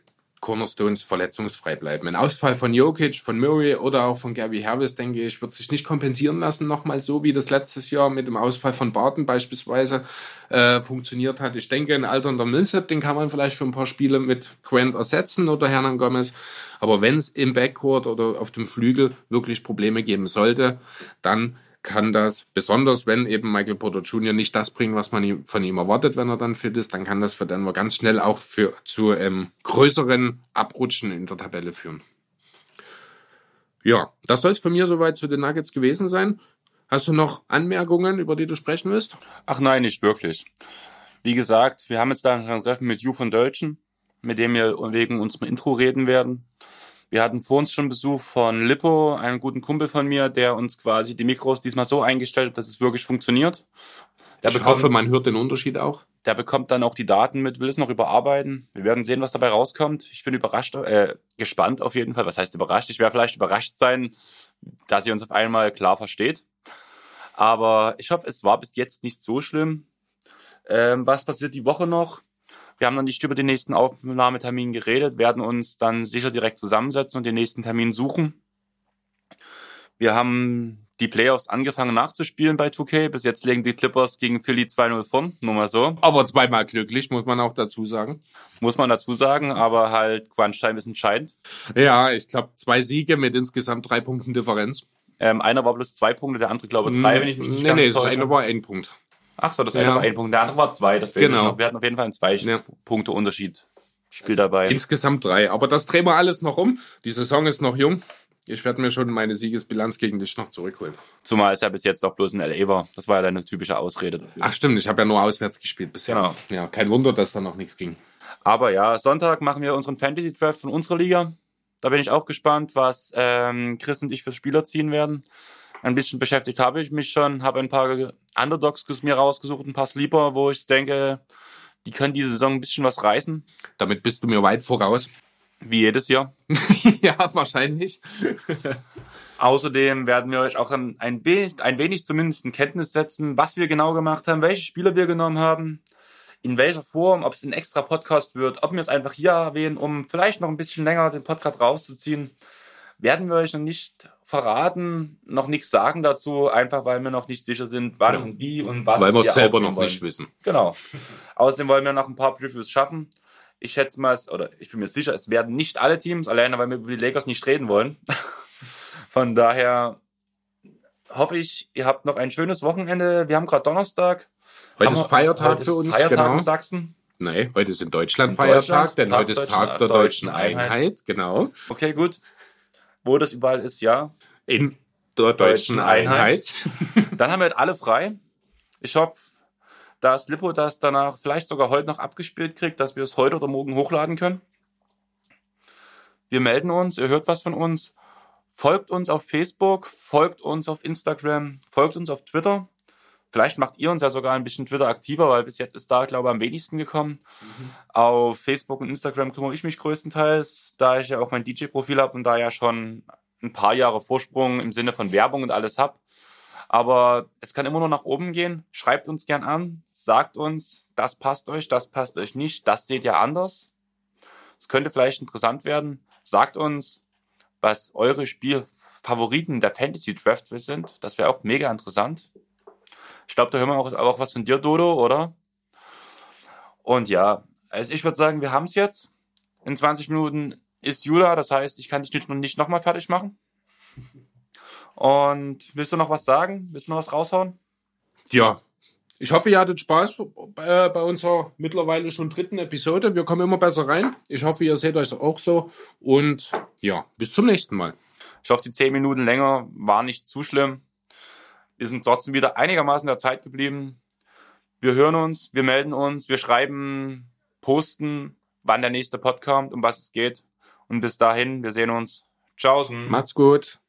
Cornerstones verletzungsfrei bleiben. Ein Ausfall von Jokic, von Murray oder auch von Gary Harris, denke ich, wird sich nicht kompensieren lassen, nochmal so wie das letztes Jahr mit dem Ausfall von Barton beispielsweise äh, funktioniert hat. Ich denke, ein alternder Millsap, den kann man vielleicht für ein paar Spiele mit Quent ersetzen oder Hernan Gomez. Aber wenn es im Backcourt oder auf dem Flügel wirklich Probleme geben sollte, dann kann das, besonders wenn eben Michael Porter Jr. nicht das bringt, was man von ihm erwartet, wenn er dann fit ist, dann kann das für Denver ganz schnell auch für, zu ähm, größeren Abrutschen in der Tabelle führen. Ja, das soll es von mir soweit zu den Nuggets gewesen sein. Hast du noch Anmerkungen, über die du sprechen willst? Ach nein, nicht wirklich. Wie gesagt, wir haben jetzt da ein Treffen mit Ju von Deutschen, mit dem wir wegen unserem Intro reden werden. Wir hatten vor uns schon Besuch von Lippo, einem guten Kumpel von mir, der uns quasi die Mikros diesmal so eingestellt hat, dass es wirklich funktioniert. Der Ich bekommt, hoffe, man hört den Unterschied auch. der bekommt dann auch die Daten mit, will es noch überarbeiten. Wir werden sehen, was dabei rauskommt. Ich bin überrascht, äh, gespannt auf jeden Fall. Was heißt überrascht? Ich werde vielleicht überrascht sein, dass ihr uns auf einmal klar versteht. Aber ich hoffe, es war bis jetzt nicht so schlimm. Ähm, was passiert die Woche noch? Wir haben noch nicht über den nächsten Aufnahmetermin geredet, werden uns dann sicher direkt zusammensetzen und den nächsten Termin suchen. Wir haben die Playoffs angefangen nachzuspielen bei 2K. Bis jetzt legen die Clippers gegen Philly 2-0 vorn, nur mal so. Aber zweimal glücklich, muss man auch dazu sagen. Muss man dazu sagen, aber halt Crunch-Time ist entscheidend. Ja, ich glaube, zwei Siege mit insgesamt drei Punkten Differenz. Ähm, einer war bloß zwei Punkte, der andere glaube drei, wenn ich mich nicht nee, ganz nee, das täusche. eine war ein Punkt. Ach so, das Ja. eine war ein Punkt, der andere war zwei. Das weiß Genau. ich noch. Wir hatten auf jeden Fall einen zwei Ja. Punkte Unterschied. Spiel dabei. Insgesamt drei. Aber das drehen wir alles noch um. Die Saison ist noch jung. Ich werde mir schon meine Siegesbilanz gegen dich noch zurückholen. Zumal es ja bis jetzt auch bloß in LA war. Das war ja deine typische Ausrede dafür. Ach stimmt, ich habe ja nur auswärts gespielt bisher. Genau. Ja, kein Wunder, dass da noch nichts ging. Aber ja, Sonntag machen wir unseren Fantasy Draft von unserer Liga. Da bin ich auch gespannt, was ähm, Chris und ich für Spieler ziehen werden. Ein bisschen beschäftigt habe ich mich schon, habe ein paar Underdogs mir rausgesucht, ein paar Sleeper, wo ich denke, die können diese Saison ein bisschen was reißen, Damit bist du mir weit voraus. wie jedes Jahr. <laughs> ja, wahrscheinlich. <laughs> Außerdem werden wir euch auch ein, ein, wenig, ein wenig zumindest in Kenntnis setzen, was wir genau gemacht haben, welche Spieler wir genommen haben, in welcher Form, ob es ein extra Podcast wird, ob wir es einfach hier erwähnen, um vielleicht noch ein bisschen länger den Podcast rauszuziehen. Werden wir euch noch nicht verraten, noch nichts sagen dazu, einfach weil wir noch nicht sicher sind, wann und wie und was Weil wir es selber noch wollen. nicht wissen. Genau. Außerdem wollen wir noch ein paar Previews schaffen. Ich schätze mal, oder ich bin mir sicher, es werden nicht alle Teams, alleine weil wir über die Lakers nicht reden wollen. <laughs> Von daher hoffe ich, ihr habt noch ein schönes Wochenende. Wir haben gerade Donnerstag. Heute Haben ist Feiertag heute für ist uns. Feiertag genau. in Sachsen. Nee, heute ist in Deutschland In Feiertag, Deutschland, denn Tag heute ist Deutschen- Tag der Deutschen deutschen Einheit. Genau. Okay, gut. Wo das überall ist, ja. In der deutschen Deutschen Einheit. Einheit. Dann haben wir jetzt alle frei. Ich hoffe, dass Lippo das danach vielleicht sogar heute noch abgespielt kriegt, dass wir es heute oder morgen hochladen können. Wir melden uns, ihr hört was von uns. Folgt uns auf Facebook, folgt uns auf Instagram, folgt uns auf Twitter. Vielleicht macht ihr uns ja sogar ein bisschen Twitter aktiver, weil bis jetzt ist da, glaube ich, am wenigsten gekommen. Auf Facebook und Instagram kümmere ich mich größtenteils, da ich ja auch mein DJ-Profil habe und da ja schon ein paar Jahre Vorsprung im Sinne von Werbung und alles hab. Aber es kann immer nur nach oben gehen. Schreibt uns gern an, sagt uns, das passt euch, das passt euch nicht, das seht ihr anders. Es könnte vielleicht interessant werden. Sagt uns, was eure Spielfavoriten der Fantasy Draft sind. Das wäre auch mega interessant. Ich glaube, da hören wir auch, auch was von dir, Dodo, oder? Und ja, also ich würde sagen, wir haben es jetzt. In 20 Minuten ist Jula, das heißt, ich kann dich nicht, nicht nochmal fertig machen. Und willst du noch was sagen? Willst du noch was raushauen? Ja. Ich hoffe, ihr hattet Spaß äh, bei unserer mittlerweile schon dritten Episode. Wir kommen immer besser rein. Ich hoffe, ihr seht euch auch so. Und ja, bis zum nächsten Mal. Ich hoffe, die zehn Minuten länger waren nicht zu schlimm. Wir sind trotzdem wieder einigermaßen der Zeit geblieben. Wir hören uns, wir melden uns, wir schreiben, posten, wann der nächste Pod kommt, um was es geht. Und bis dahin, wir sehen uns. Tschaußen. Macht's gut.